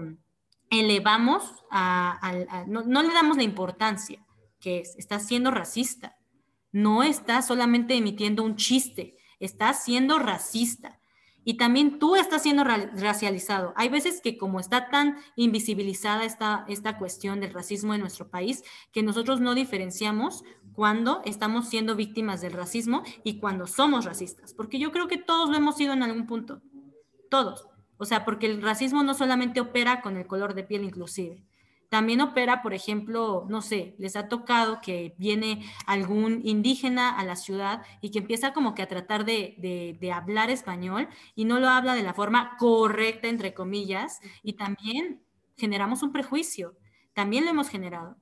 elevamos, a, no, no, le damos la importancia que es, está siendo racista, no está solamente emitiendo un chiste, está siendo racista. Y también tú estás siendo racializado. Hay veces que como está tan invisibilizada esta, esta cuestión del racismo en nuestro país, que nosotros no diferenciamos cuando estamos siendo víctimas del racismo y cuando somos racistas. Porque yo creo que todos lo hemos sido en algún punto. Todos. O sea, porque el racismo no solamente opera con el color de piel inclusive. También opera, por ejemplo, no sé, les ha tocado que viene algún indígena a la ciudad y que empieza como que a tratar de, de, hablar español y no lo habla de la forma correcta, entre comillas, y también generamos un prejuicio, también lo hemos generado.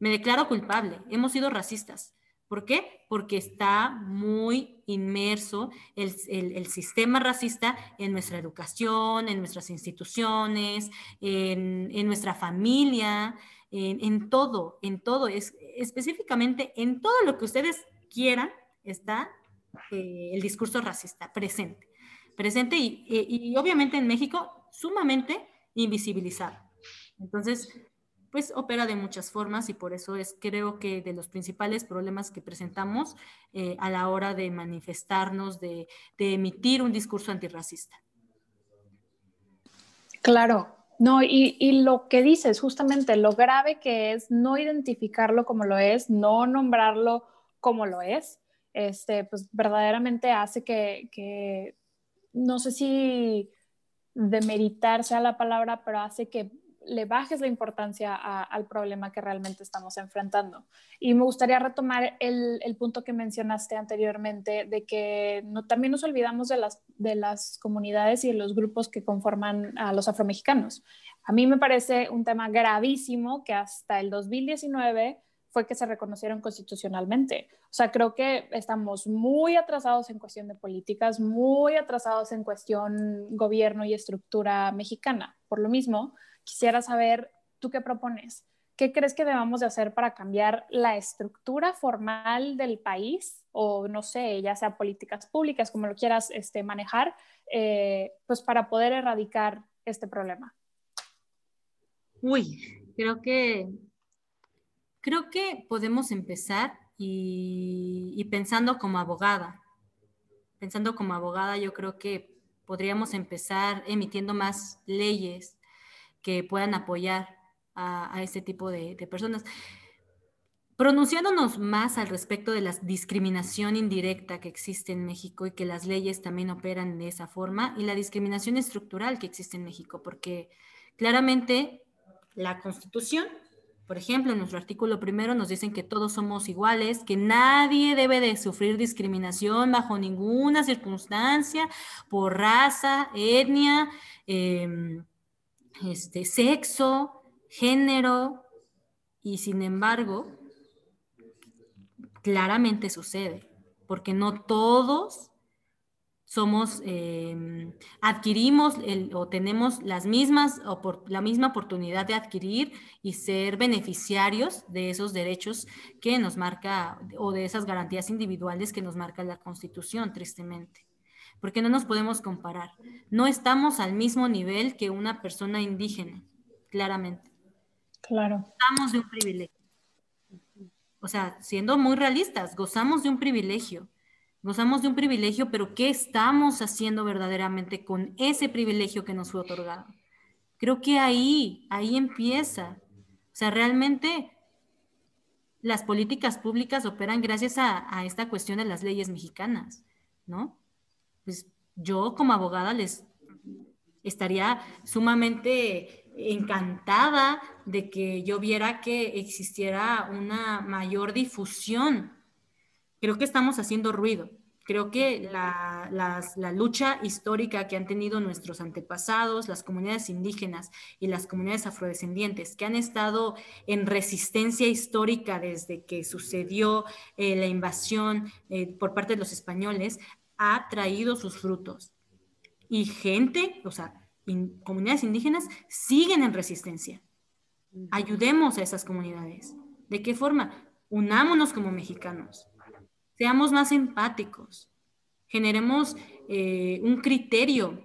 Me declaro culpable, hemos sido racistas. ¿Por qué? Porque está muy inmerso el, el, sistema racista en nuestra educación, en nuestras instituciones, en, en nuestra familia, en, en, todo, en todo, es, específicamente en todo lo que ustedes quieran está eh, el discurso racista presente. Presente y, y, y obviamente en México sumamente invisibilizado. Entonces, pues opera de muchas formas y por eso es creo que de los principales problemas que presentamos eh, a la hora de manifestarnos, de, emitir un discurso antirracista. Claro, no, y, y, lo que dices, justamente lo grave que es no identificarlo como lo es, no nombrarlo como lo es, este, pues verdaderamente hace que, que no sé si demeritar sea la palabra, pero hace que le bajes la importancia al problema que realmente estamos enfrentando. Y me gustaría retomar el, punto que mencionaste anteriormente, de que no, también nos olvidamos de las, de las comunidades y de los grupos que conforman a los afromexicanos. A mí me parece un tema gravísimo que hasta el 2019 fue que se reconocieron constitucionalmente. O sea, creo que estamos muy atrasados en cuestión de políticas, muy atrasados en cuestión gobierno y estructura mexicana. Por lo mismo, quisiera saber, ¿tú qué propones? ¿Qué crees que debamos de hacer para cambiar la estructura formal del país? O no sé, ya sea políticas públicas, como lo quieras este, manejar, eh, pues para poder erradicar este problema. Uy, creo que, creo que podemos empezar y, y pensando como abogada. Pensando como abogada, yo creo que podríamos empezar emitiendo más leyes que puedan apoyar a, este tipo de, personas. Pronunciándonos más al respecto de la discriminación indirecta que existe en México y que las leyes también operan de esa forma, y la discriminación estructural que existe en México, porque claramente la Constitución, por ejemplo, en nuestro artículo primero nos dicen que todos somos iguales, que nadie debe de sufrir discriminación bajo ninguna circunstancia por raza, etnia, eh, este, sexo, género, y sin embargo, claramente sucede, porque no todos somos, em, adquirimos o tenemos las mismas, la misma oportunidad de adquirir y ser beneficiarios de esos derechos que nos marca, o de esas garantías individuales que nos marca la Constitución, tristemente porque no nos podemos comparar. No estamos al mismo nivel que una persona indígena, claramente. Claro. Gozamos de un privilegio. O sea, siendo muy realistas, gozamos de un privilegio. Gozamos de un privilegio, pero ¿qué estamos haciendo verdaderamente con ese privilegio que nos fue otorgado? Creo que ahí, ahí empieza. O sea, realmente las políticas públicas operan gracias a, a esta cuestión de las leyes mexicanas, ¿no? Pues yo como abogada les estaría sumamente encantada de que yo viera que existiera una mayor difusión. Creo que estamos haciendo ruido. Creo que la, lucha histórica que han tenido nuestros antepasados, las comunidades indígenas y las comunidades afrodescendientes, que han estado en resistencia histórica desde que sucedió eh, la invasión eh, por parte de los españoles, ha traído sus frutos. Y gente, o sea, comunidades indígenas siguen en resistencia. Ayudemos a esas comunidades. ¿De qué forma? Unámonos como mexicanos. Seamos más empáticos. Generemos eh, un criterio,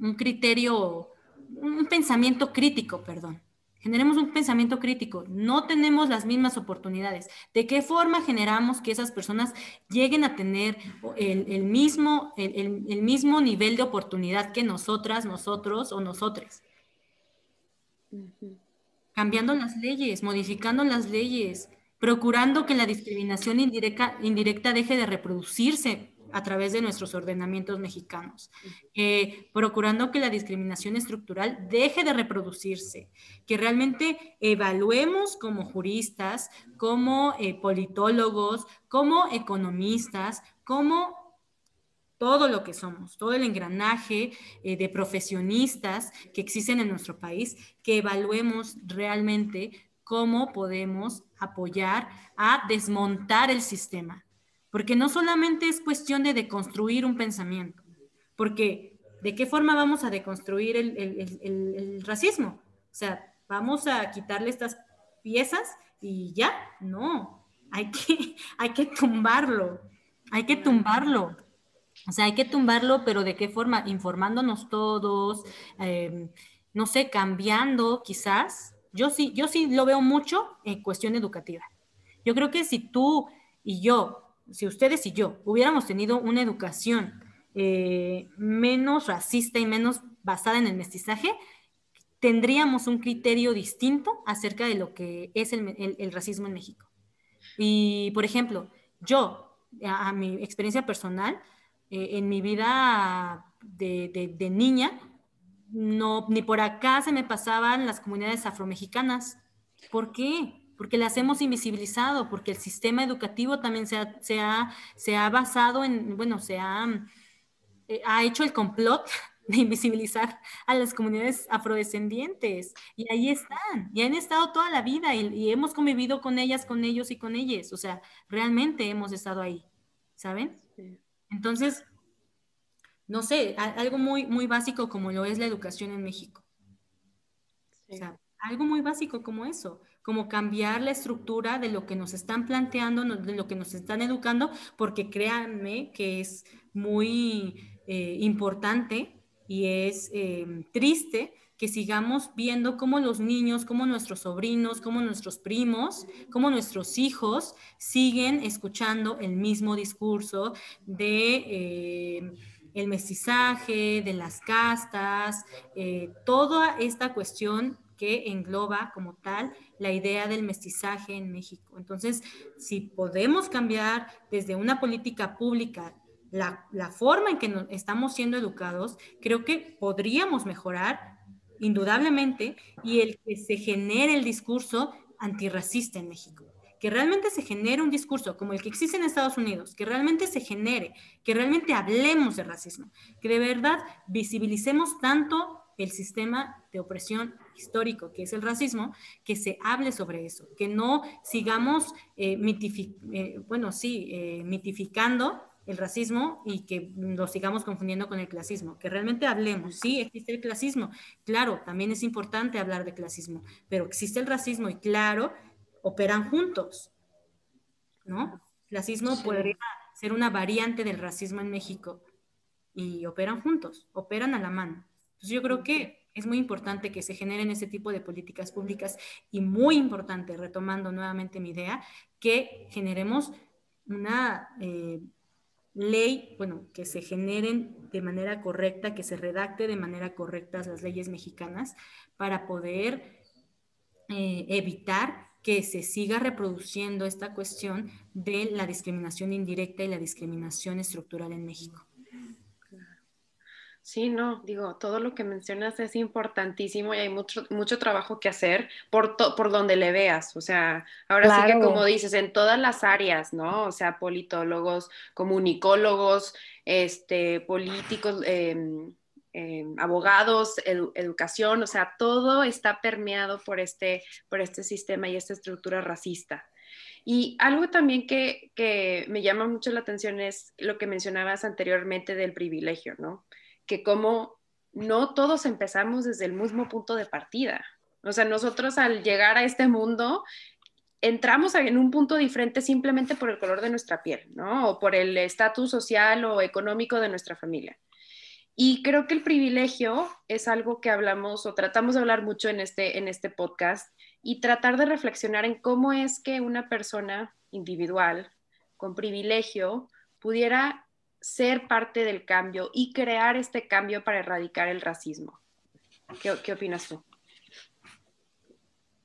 un criterio, un pensamiento crítico, perdón Generemos un pensamiento crítico. No tenemos las mismas oportunidades. ¿De qué forma generamos que esas personas lleguen a tener el, mismo, el, mismo nivel de oportunidad que nosotras, nosotros o nosotres? Cambiando las leyes, modificando las leyes, procurando que la discriminación indirecta, indirecta deje de reproducirse a través de nuestros ordenamientos mexicanos, eh, procurando que la discriminación estructural deje de reproducirse, que realmente evaluemos como juristas, como eh, politólogos, como economistas, como todo lo que somos, todo el engranaje eh, de profesionistas que existen en nuestro país, que evaluemos realmente cómo podemos apoyar a desmontar el sistema, porque no solamente es cuestión de deconstruir un pensamiento, porque ¿de qué forma vamos a deconstruir el, racismo? O sea, vamos a quitarle estas piezas y ya, no, hay que, *laughs* hay que tumbarlo, hay que tumbarlo. O sea, hay que tumbarlo, pero ¿de qué forma? Informándonos todos, em, no sé, cambiando quizás. Yo sí, yo sí lo veo mucho en cuestión educativa. Yo creo que si tú y yo si ustedes y yo hubiéramos tenido una educación eh, menos racista y menos basada en el mestizaje, tendríamos un criterio distinto acerca de lo que es el, racismo en México. Y, por ejemplo, yo, a, mi experiencia personal, eh, en mi vida de, niña, no, ni por acá se me pasaban las comunidades afromexicanas. ¿Por qué? Porque las hemos invisibilizado, porque el sistema educativo también se ha, se ha, se ha basado en, bueno, se ha, eh, ha hecho el complot *laughs* de invisibilizar a las comunidades afrodescendientes. Y ahí están, y han estado toda la vida y, hemos convivido con ellas, con ellos y con ellas. O sea, realmente hemos estado ahí, ¿saben? Entonces, no sé, algo muy, muy básico como lo es la educación en México. O sea, algo muy básico como eso, como cambiar la estructura de lo que nos están planteando, de lo que nos están educando, porque créanme que es muy eh, importante y es em, triste que sigamos viendo cómo los niños, cómo nuestros sobrinos, cómo nuestros primos, cómo nuestros hijos siguen escuchando el mismo discurso de em, el mestizaje, de las castas, eh, toda esta cuestión que engloba como tal la idea del mestizaje en México. Entonces, si podemos cambiar desde una política pública la, forma en que estamos siendo educados, creo que podríamos mejorar indudablemente y el que se genere el discurso antirracista en México. Que realmente se genere un discurso como el que existe en Estados Unidos, que realmente se genere, que realmente hablemos de racismo, que de verdad visibilicemos tanto el sistema de opresión histórico que es el racismo, que se hable sobre eso, que no sigamos eh, eh, bueno, sí, eh, mitificando el racismo y que lo sigamos confundiendo con el clasismo, que realmente hablemos, sí, existe el clasismo, claro, también es importante hablar de clasismo, pero existe el racismo y claro, operan juntos, ¿no? Clasismo podría ser una variante del racismo en México y operan juntos, operan a la mano. Entonces yo creo que es muy importante que se generen ese tipo de políticas públicas y muy importante, retomando nuevamente mi idea, que generemos una... Eh, ley, bueno, que se generen de manera correcta, que se redacte de manera correcta las leyes mexicanas para poder eh, evitar que se siga reproduciendo esta cuestión de la discriminación indirecta y la discriminación estructural en México. Sí, no, digo, todo lo que mencionas es importantísimo y hay mucho, mucho trabajo que hacer por, por donde le veas. O sea, ahora sí que como dices, en todas las áreas, ¿no? O sea, politólogos, comunicólogos, este, políticos, em, em, abogados, educación, o sea, todo está permeado por este, por este sistema y esta estructura racista. Y algo también que, que me llama mucho la atención es lo que mencionabas anteriormente del privilegio, ¿no? Que como no todos empezamos desde el mismo punto de partida. O sea, nosotros al llegar a este mundo entramos en un punto diferente simplemente por el color de nuestra piel, ¿no? O por el estatus social o económico de nuestra familia. Y creo que el privilegio es algo que hablamos o tratamos de hablar mucho en este, en este podcast y tratar de reflexionar en cómo es que una persona individual con privilegio pudiera ser parte del cambio y crear este cambio para erradicar el racismo. ¿Qué, opinas tú?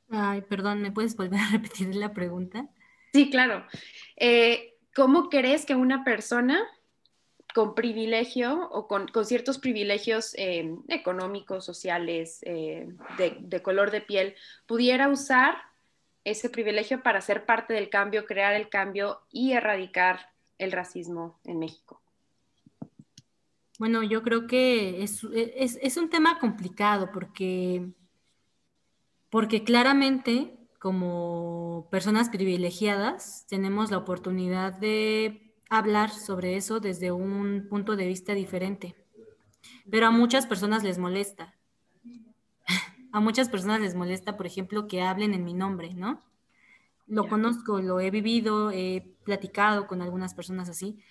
Ay, perdón, ¿me puedes volver a *laughs* repetir la pregunta? Sí, claro. Eh, ¿Cómo crees que una persona con privilegio o con, ciertos privilegios eh, económicos, sociales, eh, de, de, color de piel, pudiera usar ese privilegio para ser parte del cambio, crear el cambio y erradicar el racismo en México? Bueno, yo creo que es, un tema complicado porque, porque claramente como personas privilegiadas tenemos la oportunidad de hablar sobre eso desde un punto de vista diferente. Pero a muchas personas les molesta. *laughs* A muchas personas les molesta, por ejemplo, que hablen en mi nombre, ¿no? Lo conozco, lo he vivido, he platicado con algunas personas así,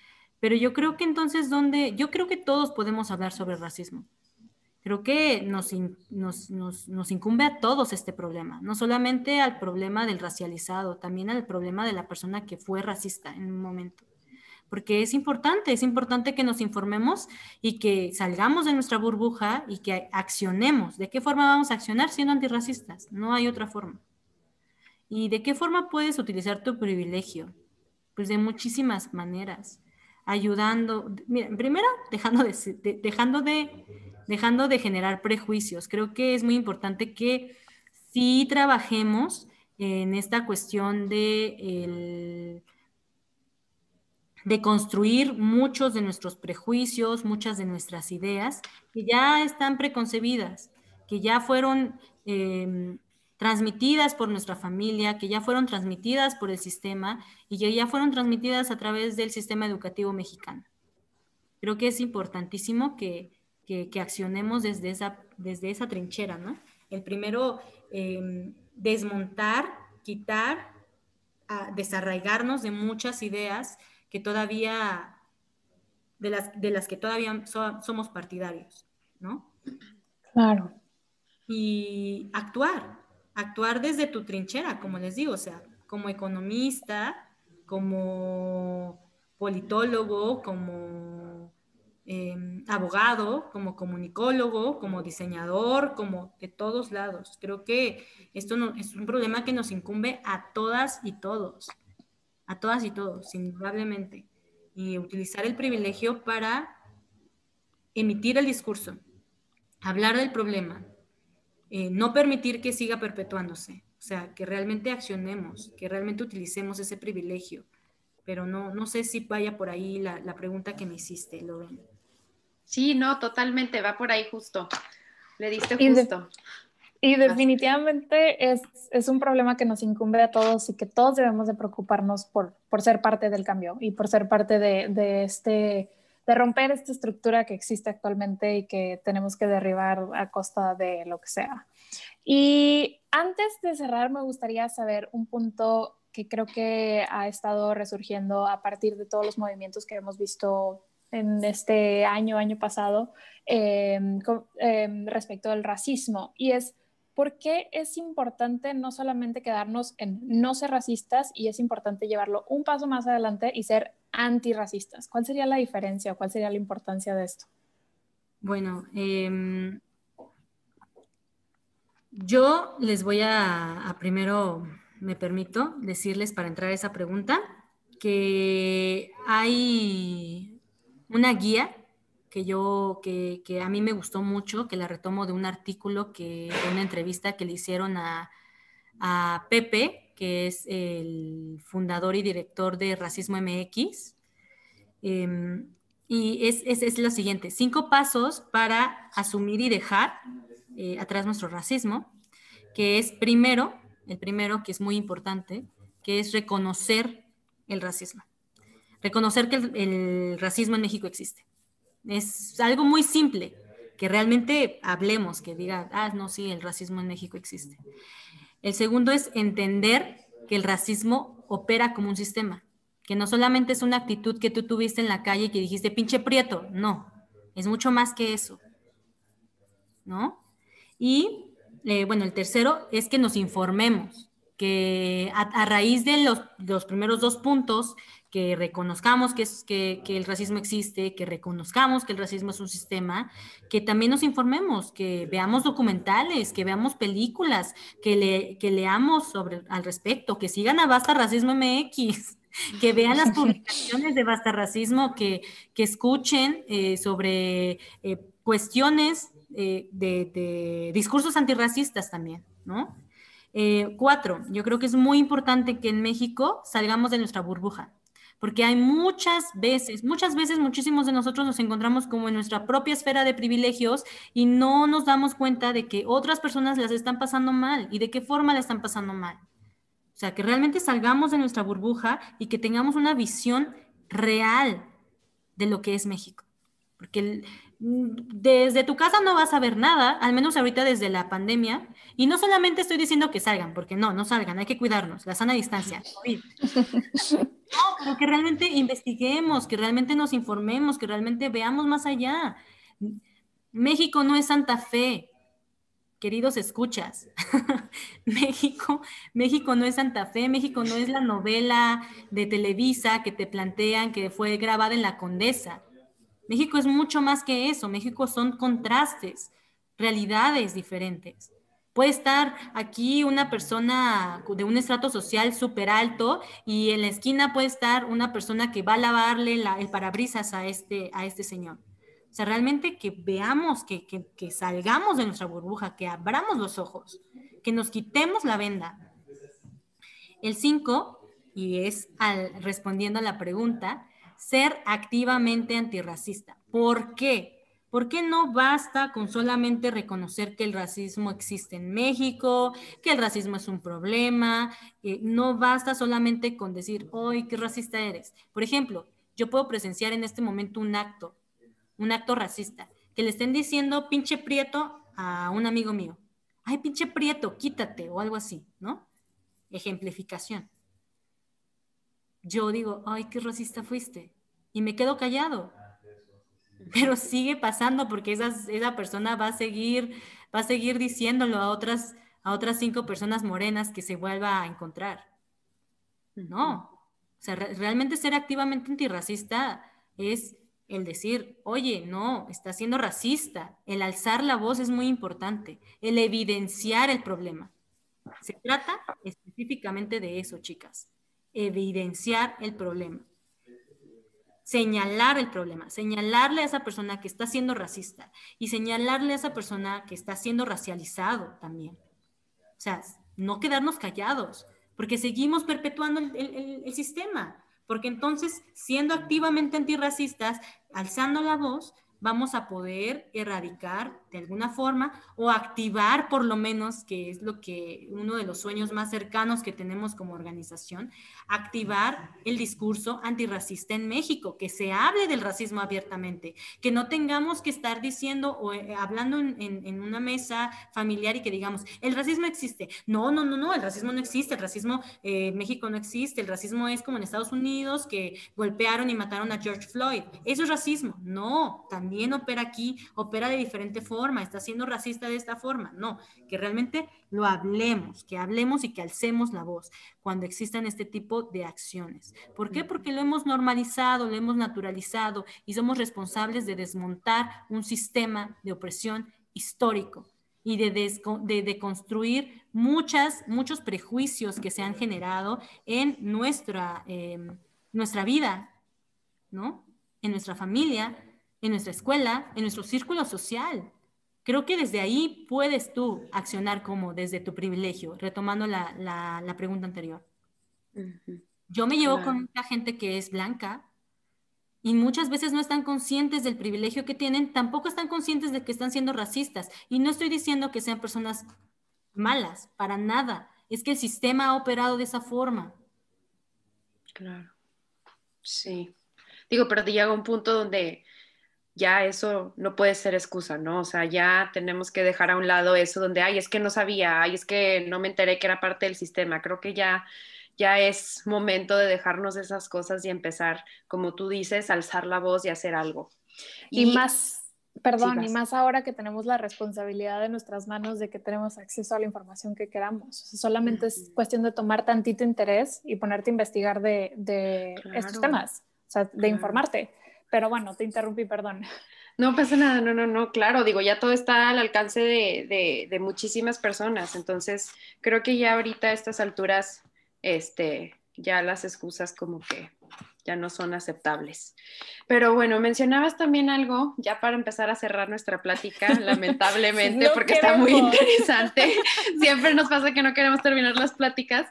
pero yo creo que entonces, donde, yo creo que todos podemos hablar sobre racismo. Creo que nos, incumbe a todos este problema, no solamente al problema del racializado, también al problema de la persona que fue racista en un momento. Porque es importante, es importante que nos informemos y que salgamos de nuestra burbuja y que accionemos. ¿De qué forma vamos a accionar siendo antirracistas? No hay otra forma. ¿Y de qué forma puedes utilizar tu privilegio? Pues de muchísimas maneras, ayudando, mira, primero dejando de, dejando de, dejando de generar prejuicios. Creo que es muy importante que sí trabajemos en esta cuestión de, de construir muchos de nuestros prejuicios, muchas de nuestras ideas que ya están preconcebidas, que ya fueron em, transmitidas por nuestra familia, que ya fueron transmitidas por el sistema y que ya fueron transmitidas a través del sistema educativo mexicano. Creo que es importantísimo que, accionemos desde esa, desde esa trinchera, ¿no? El primero, em, desmontar, quitar, desarraigarnos de muchas ideas que todavía, de las, de las que todavía somos partidarios, ¿no? Claro. Y actuar, actuar desde tu trinchera, como les digo, o sea, como economista, como politólogo, como em, abogado, como comunicólogo, como diseñador, como de todos lados. Creo que esto no, es un problema que nos incumbe a todas y todos, a todas y todos, indudablemente. Y utilizar el privilegio para emitir el discurso, hablar del problema, eh, no permitir que siga perpetuándose, o sea, que realmente accionemos, que realmente utilicemos ese privilegio. Pero no, no sé si vaya por ahí la, pregunta que me hiciste, Lorena. Sí, no, totalmente, va por ahí justo. Le diste justo. Y, definitivamente es, es, un problema que nos incumbe a todos y que todos debemos de preocuparnos por, por ser parte del cambio y por ser parte de, de este de romper esta estructura que existe actualmente y que tenemos que derribar a costa de lo que sea. Y antes de cerrar, me gustaría saber un punto que creo que ha estado resurgiendo a partir de todos los movimientos que hemos visto en este año, año pasado, em, em, respecto al racismo. Y es ¿por qué es importante no solamente quedarnos en no ser racistas y es importante llevarlo un paso más adelante y ser antirracistas? ¿Cuál sería la diferencia o cuál sería la importancia de esto? Bueno, em, yo les voy a, primero, me permito decirles para entrar a esa pregunta, que hay una guía que yo, que, a mí me gustó mucho, que la retomo de un artículo, que, de una entrevista que le hicieron a, Pepe, que es el fundador y director de Racismo MX. Em, y es, es, lo siguiente, cinco pasos para asumir y dejar eh, atrás nuestro racismo, que es primero, el primero que es muy importante, que es reconocer el racismo. Reconocer que el racismo en México existe. Es algo muy simple, que realmente hablemos, que diga, ah, no, sí, el racismo en México existe. El segundo es entender que el racismo opera como un sistema, que no solamente es una actitud que tú tuviste en la calle y que dijiste, pinche prieto, no, es mucho más que eso, ¿no? Y, eh, bueno, el tercero es que nos informemos, que a, raíz de los, los, primeros dos puntos, que reconozcamos que, es, que, el racismo existe, que reconozcamos que el racismo es un sistema, que también nos informemos, que veamos documentales, que veamos películas, que, le, que leamos sobre, al respecto, que sigan a Basta Racismo MX, *laughs* que vean las publicaciones de Basta Racismo, que, que escuchen eh, sobre eh, cuestiones eh, de, de, discursos antirracistas también, ¿no? cuatro, yo creo que es muy importante que en México salgamos de nuestra burbuja porque hay muchas veces, muchas veces muchísimos de nosotros nos encontramos como en nuestra propia esfera de privilegios y no nos damos cuenta de que otras personas las están pasando mal y de qué forma la están pasando mal. O sea, que realmente salgamos de nuestra burbuja y que tengamos una visión real de lo que es México. Porque desde tu casa no vas a ver nada, al menos ahorita desde la pandemia. Y no solamente estoy diciendo que salgan, porque no, no salgan, hay que cuidarnos, la sana distancia. *laughs* No, pero que realmente investiguemos, que realmente nos informemos, que realmente veamos más allá. México no es Santa Fe, queridos escuchas. *laughs* México, México no es Santa Fe, México no es la novela de Televisa que te plantean que fue grabada en la Condesa. México es mucho más que eso, México son contrastes, realidades diferentes. Puede estar aquí una persona de un estrato social súper alto y en la esquina puede estar una persona que va a lavarle el parabrisas a este, a este señor. O sea, realmente que veamos, que, que salgamos de nuestra burbuja, que abramos los ojos, que nos quitemos la venda. El 5, y es al, respondiendo a la pregunta, ser activamente antirracista. ¿Por qué? ¿Por qué no basta con solamente reconocer que el racismo existe en México, que el racismo es un problema? Eh, no basta solamente con decir, ¡ay, qué racista eres! Por ejemplo, yo puedo presenciar en este momento un acto, un acto racista, que le estén diciendo pinche prieto a un amigo mío. ¡Ay, pinche prieto, quítate! o algo así, ¿no? Ejemplificación. Yo digo, ¡ay, qué racista fuiste! Y me quedo callado pero sigue pasando porque esa, esa persona va a seguir, va a seguir diciéndolo a otras, a otras cinco personas morenas que se vuelva a encontrar. No, o sea, realmente ser activamente antirracista es el decir, oye, no, está siendo racista. El alzar la voz es muy importante, el evidenciar el problema. Se trata específicamente de eso, chicas, evidenciar el problema señalar el problema, señalarle a esa persona que está siendo racista y señalarle a esa persona que está siendo racializado también. O sea, no quedarnos callados, porque seguimos perpetuando el, el sistema, porque entonces, siendo activamente antirracistas, alzando la voz, vamos a poder erradicar de alguna forma o activar por lo menos, que es lo que uno de los sueños más cercanos que tenemos como organización, activar el discurso antirracista en México, que se hable del racismo abiertamente, que no tengamos que estar diciendo o eh, hablando en, una mesa familiar y que digamos, el racismo existe. No, no, no, no, el racismo no existe, el racismo en eh, México no existe, el racismo es como en Estados Unidos que golpearon y mataron a George Floyd. Eso es racismo. No, también opera aquí, opera de diferente forma, está siendo racista de esta forma. No, que realmente lo hablemos, que hablemos y que alcemos la voz cuando existan este tipo de acciones. ¿Por qué? Porque lo hemos normalizado, lo hemos naturalizado y somos responsables de desmontar un sistema de opresión histórico y de, de, construir muchas, muchos prejuicios que se han generado en nuestra, em, nuestra vida, ¿no? En nuestra familia, en nuestra escuela, en nuestro círculo social. Creo que desde ahí puedes tú accionar como desde tu privilegio, retomando la, la, pregunta anterior. Yo me llevo con mucha gente que es blanca y muchas veces no están conscientes del privilegio que tienen, tampoco están conscientes de que están siendo racistas. Y no estoy diciendo que sean personas malas, para nada. Es que el sistema ha operado de esa forma. Claro. Sí. Digo, pero te llega un punto donde ya eso no puede ser excusa, ¿no? O sea, ya tenemos que dejar a un lado eso donde, ay, es que no sabía, ay, es que no me enteré que era parte del sistema. Creo que ya, ya es momento de dejarnos esas cosas y empezar, como tú dices, alzar la voz y hacer algo. Y, más, perdón, y más ahora que tenemos la responsabilidad de nuestras manos de que tenemos acceso a la información que queramos. solamente es cuestión de tomar tantito interés y ponerte a investigar de, de estos temas, o sea, de informarte pero bueno, te interrumpí, perdón. No pasa nada, no, no, no, claro, digo, ya todo está al alcance de, de, muchísimas personas, entonces creo que ya ahorita a estas alturas, este, ya las excusas como que ya no son aceptables. Pero bueno, mencionabas también algo, ya para empezar a cerrar nuestra plática, *laughs* lamentablemente, porque está muy interesante. *laughs* Siempre nos pasa que no queremos terminar las pláticas.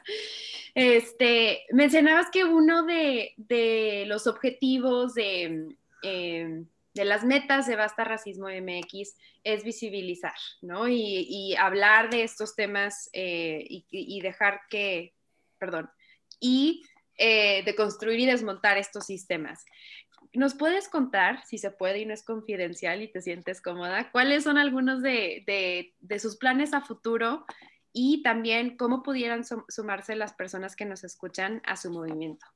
Este, mencionabas que uno de, los objetivos de, em, de, las metas de Basta Racismo MX es visibilizar, ¿no? Y, hablar de estos temas eh, y, dejar que, perdón, y eh, de construir y desmontar estos sistemas. ¿Nos puedes contar, si se puede y no es confidencial y te sientes cómoda, cuáles son algunos de, de sus planes a futuro y también cómo pudieran sumarse las personas que nos escuchan a su movimiento.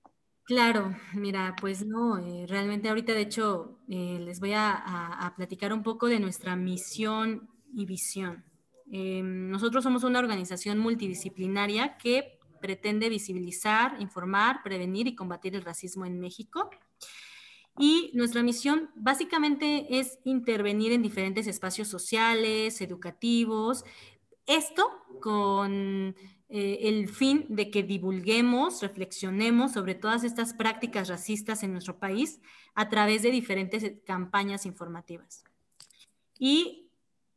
Claro, mira, pues no, eh, realmente ahorita de hecho eh, les voy a, platicar un poco de nuestra misión y visión. Eh, nosotros somos una organización multidisciplinaria que pretende visibilizar, informar, prevenir y combatir el racismo en México. Y nuestra misión básicamente es intervenir en diferentes espacios sociales, educativos, esto con eh, el fin de que divulguemos, reflexionemos sobre todas estas prácticas racistas en nuestro país a través de diferentes campañas informativas. Y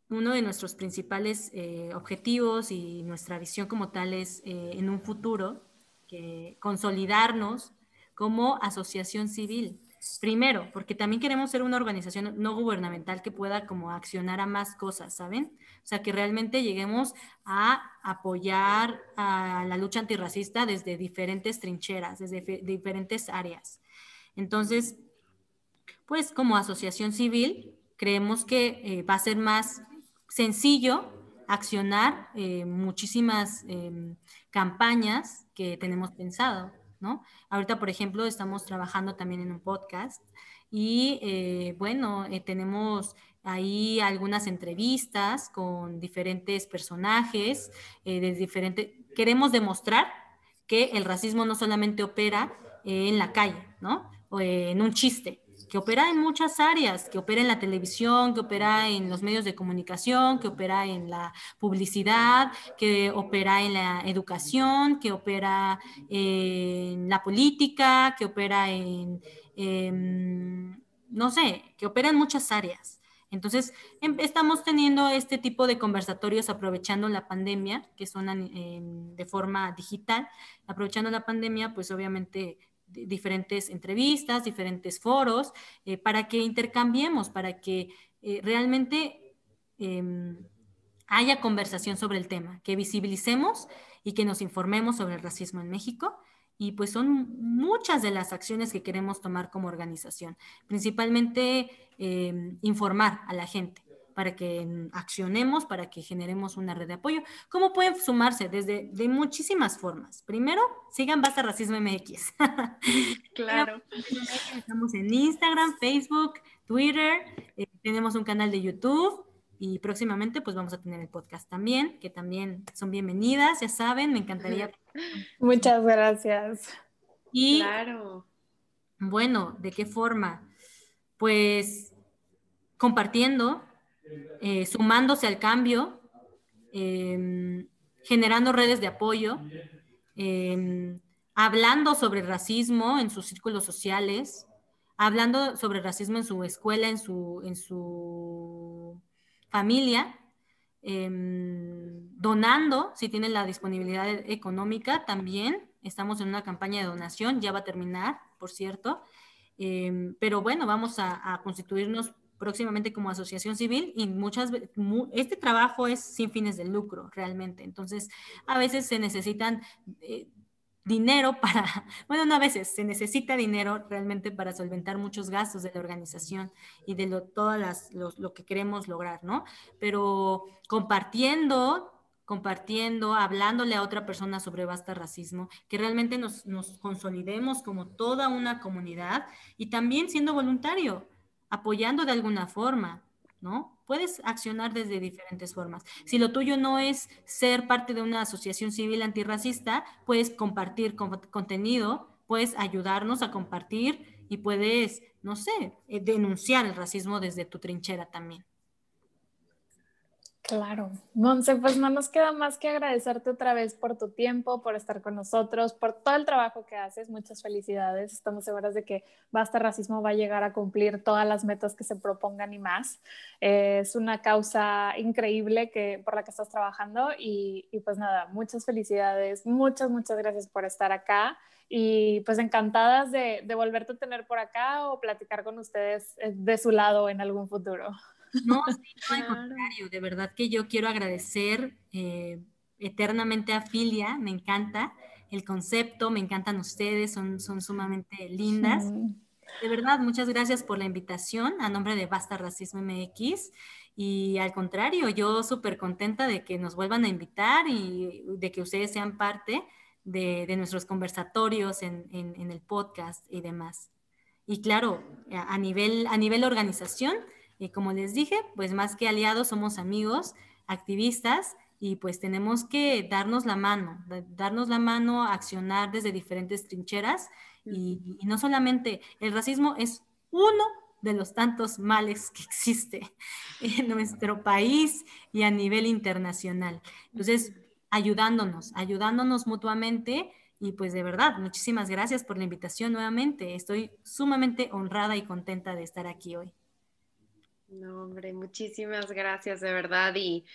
uno de nuestros principales eh, objetivos y nuestra visión como tal es eh, en un futuro consolidarnos como asociación civil. Primero, porque también queremos ser una organización no gubernamental que pueda como accionar a más cosas, ¿saben? O sea, que realmente lleguemos a apoyar a la lucha antirracista desde diferentes trincheras, desde diferentes áreas. Entonces, pues como asociación civil, creemos que eh, va a ser más sencillo accionar eh, muchísimas em, campañas que tenemos pensado, ¿no? Ahorita, por ejemplo, estamos trabajando también en un podcast y, eh, bueno, eh, tenemos ahí algunas entrevistas con diferentes personajes, de. Queremos demostrar que el racismo no solamente opera en la calle, ¿no? O en un chiste, que opera en muchas áreas, que opera en la televisión, que opera en los medios de comunicación, que opera en la publicidad, que opera en la educación, que opera en la política, que opera en, no sé, que opera en muchas áreas. Entonces, em, estamos teniendo este tipo de conversatorios aprovechando la pandemia, que son de forma digital, aprovechando la pandemia, pues obviamente diferentes entrevistas, diferentes foros, eh, para que intercambiemos, para que eh, realmente em, haya conversación sobre el tema, que visibilicemos y que nos informemos sobre el racismo en México. Y pues son muchas de las acciones que queremos tomar como organización, principalmente em, informar a la gente para que accionemos, para que generemos una red de apoyo. ¿Cómo pueden sumarse? Desde de muchísimas formas. Primero, sigan Basta Racismo MX. *laughs* Claro. Estamos en Instagram, Facebook, Twitter, eh, tenemos un canal de YouTube y próximamente pues vamos a tener el podcast también, que también son bienvenidas, ya saben, me encantaría. *laughs* Muchas gracias. Y claro. bueno, ¿de qué forma? Pues compartiendo, eh, sumándose al cambio, em, generando redes de apoyo, em, hablando sobre racismo en sus círculos sociales, hablando sobre racismo en su escuela, en su, en su familia, em, donando, si tienen la disponibilidad económica también. Estamos en una campaña de donación, ya va a terminar, por cierto. pero bueno, vamos a, a constituirnos próximamente como asociación civil y muchas este trabajo es sin fines de lucro realmente. Entonces, a veces se necesitan eh, dinero para, *laughs* bueno, no a veces, se necesita dinero realmente para solventar muchos gastos de la organización y de lo, todas las, lo, que queremos lograr, ¿no? Pero compartiendo compartiendo, hablándole a otra persona sobre basta racismo, que realmente nos, nos consolidemos como toda una comunidad y también siendo voluntario apoyando de alguna forma, ¿no? Puedes accionar desde diferentes formas. Si lo tuyo no es ser parte de una asociación civil antirracista, puedes compartir contenido, puedes ayudarnos a compartir y puedes, no sé, eh, denunciar el racismo desde tu trinchera también. Claro. Monse, pues no nos queda más que agradecerte otra vez por tu tiempo, por estar con nosotros, por todo el trabajo que haces. Muchas felicidades. Estamos seguras de que Basta Racismo va a llegar a cumplir todas las metas que se propongan y más. es una causa increíble que, por la que estás trabajando y, y pues nada, muchas felicidades. Muchas, muchas gracias por estar acá y pues encantadas de, de volverte a tener por acá o platicar con ustedes eh, de su lado en algún futuro. No, *laughs* sí, no, al contrario, de verdad que yo quiero agradecer eh, eternamente a Filia, me encanta el concepto, me encantan ustedes, son, son sumamente lindas. De verdad, muchas gracias por la invitación a nombre de Basta Racismo MX. Y al contrario, yo súper contenta de que nos vuelvan a invitar y de que ustedes sean parte de, de nuestros conversatorios en, en, en, el podcast y demás. Y claro, a nivel, a nivel organización, y como les dije, pues más que aliados somos amigos, activistas y pues tenemos que darnos la mano, darnos la mano, accionar desde diferentes trincheras y, no solamente el racismo es uno de los tantos males que existe *laughs* en nuestro país y a nivel internacional. Entonces, ayudándonos, ayudándonos mutuamente y pues de verdad, muchísimas gracias por la invitación nuevamente. Estoy sumamente honrada y contenta de estar aquí hoy. No, hombre, muchísimas gracias de verdad y,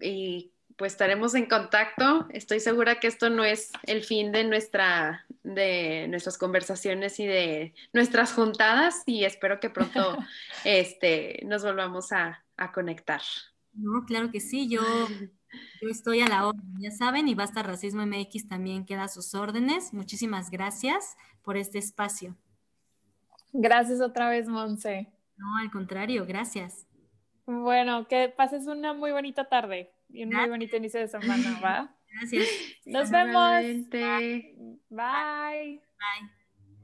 y pues estaremos en contacto. Estoy segura que esto no es el fin de, nuestra, de nuestras conversaciones y de nuestras juntadas y espero que pronto *laughs* este, nos volvamos a, a conectar. No, claro que sí, yo, *laughs* yo estoy a la orden, ya saben, y Basta Racismo MX también queda a sus órdenes. Muchísimas gracias por este espacio. Gracias otra vez, Monse. No, al contrario, gracias. Bueno, que pases una muy bonita tarde y un muy bonito inicio de *laughs* semana, ¿va? Gracias. Nos vemos. Bye. Bye.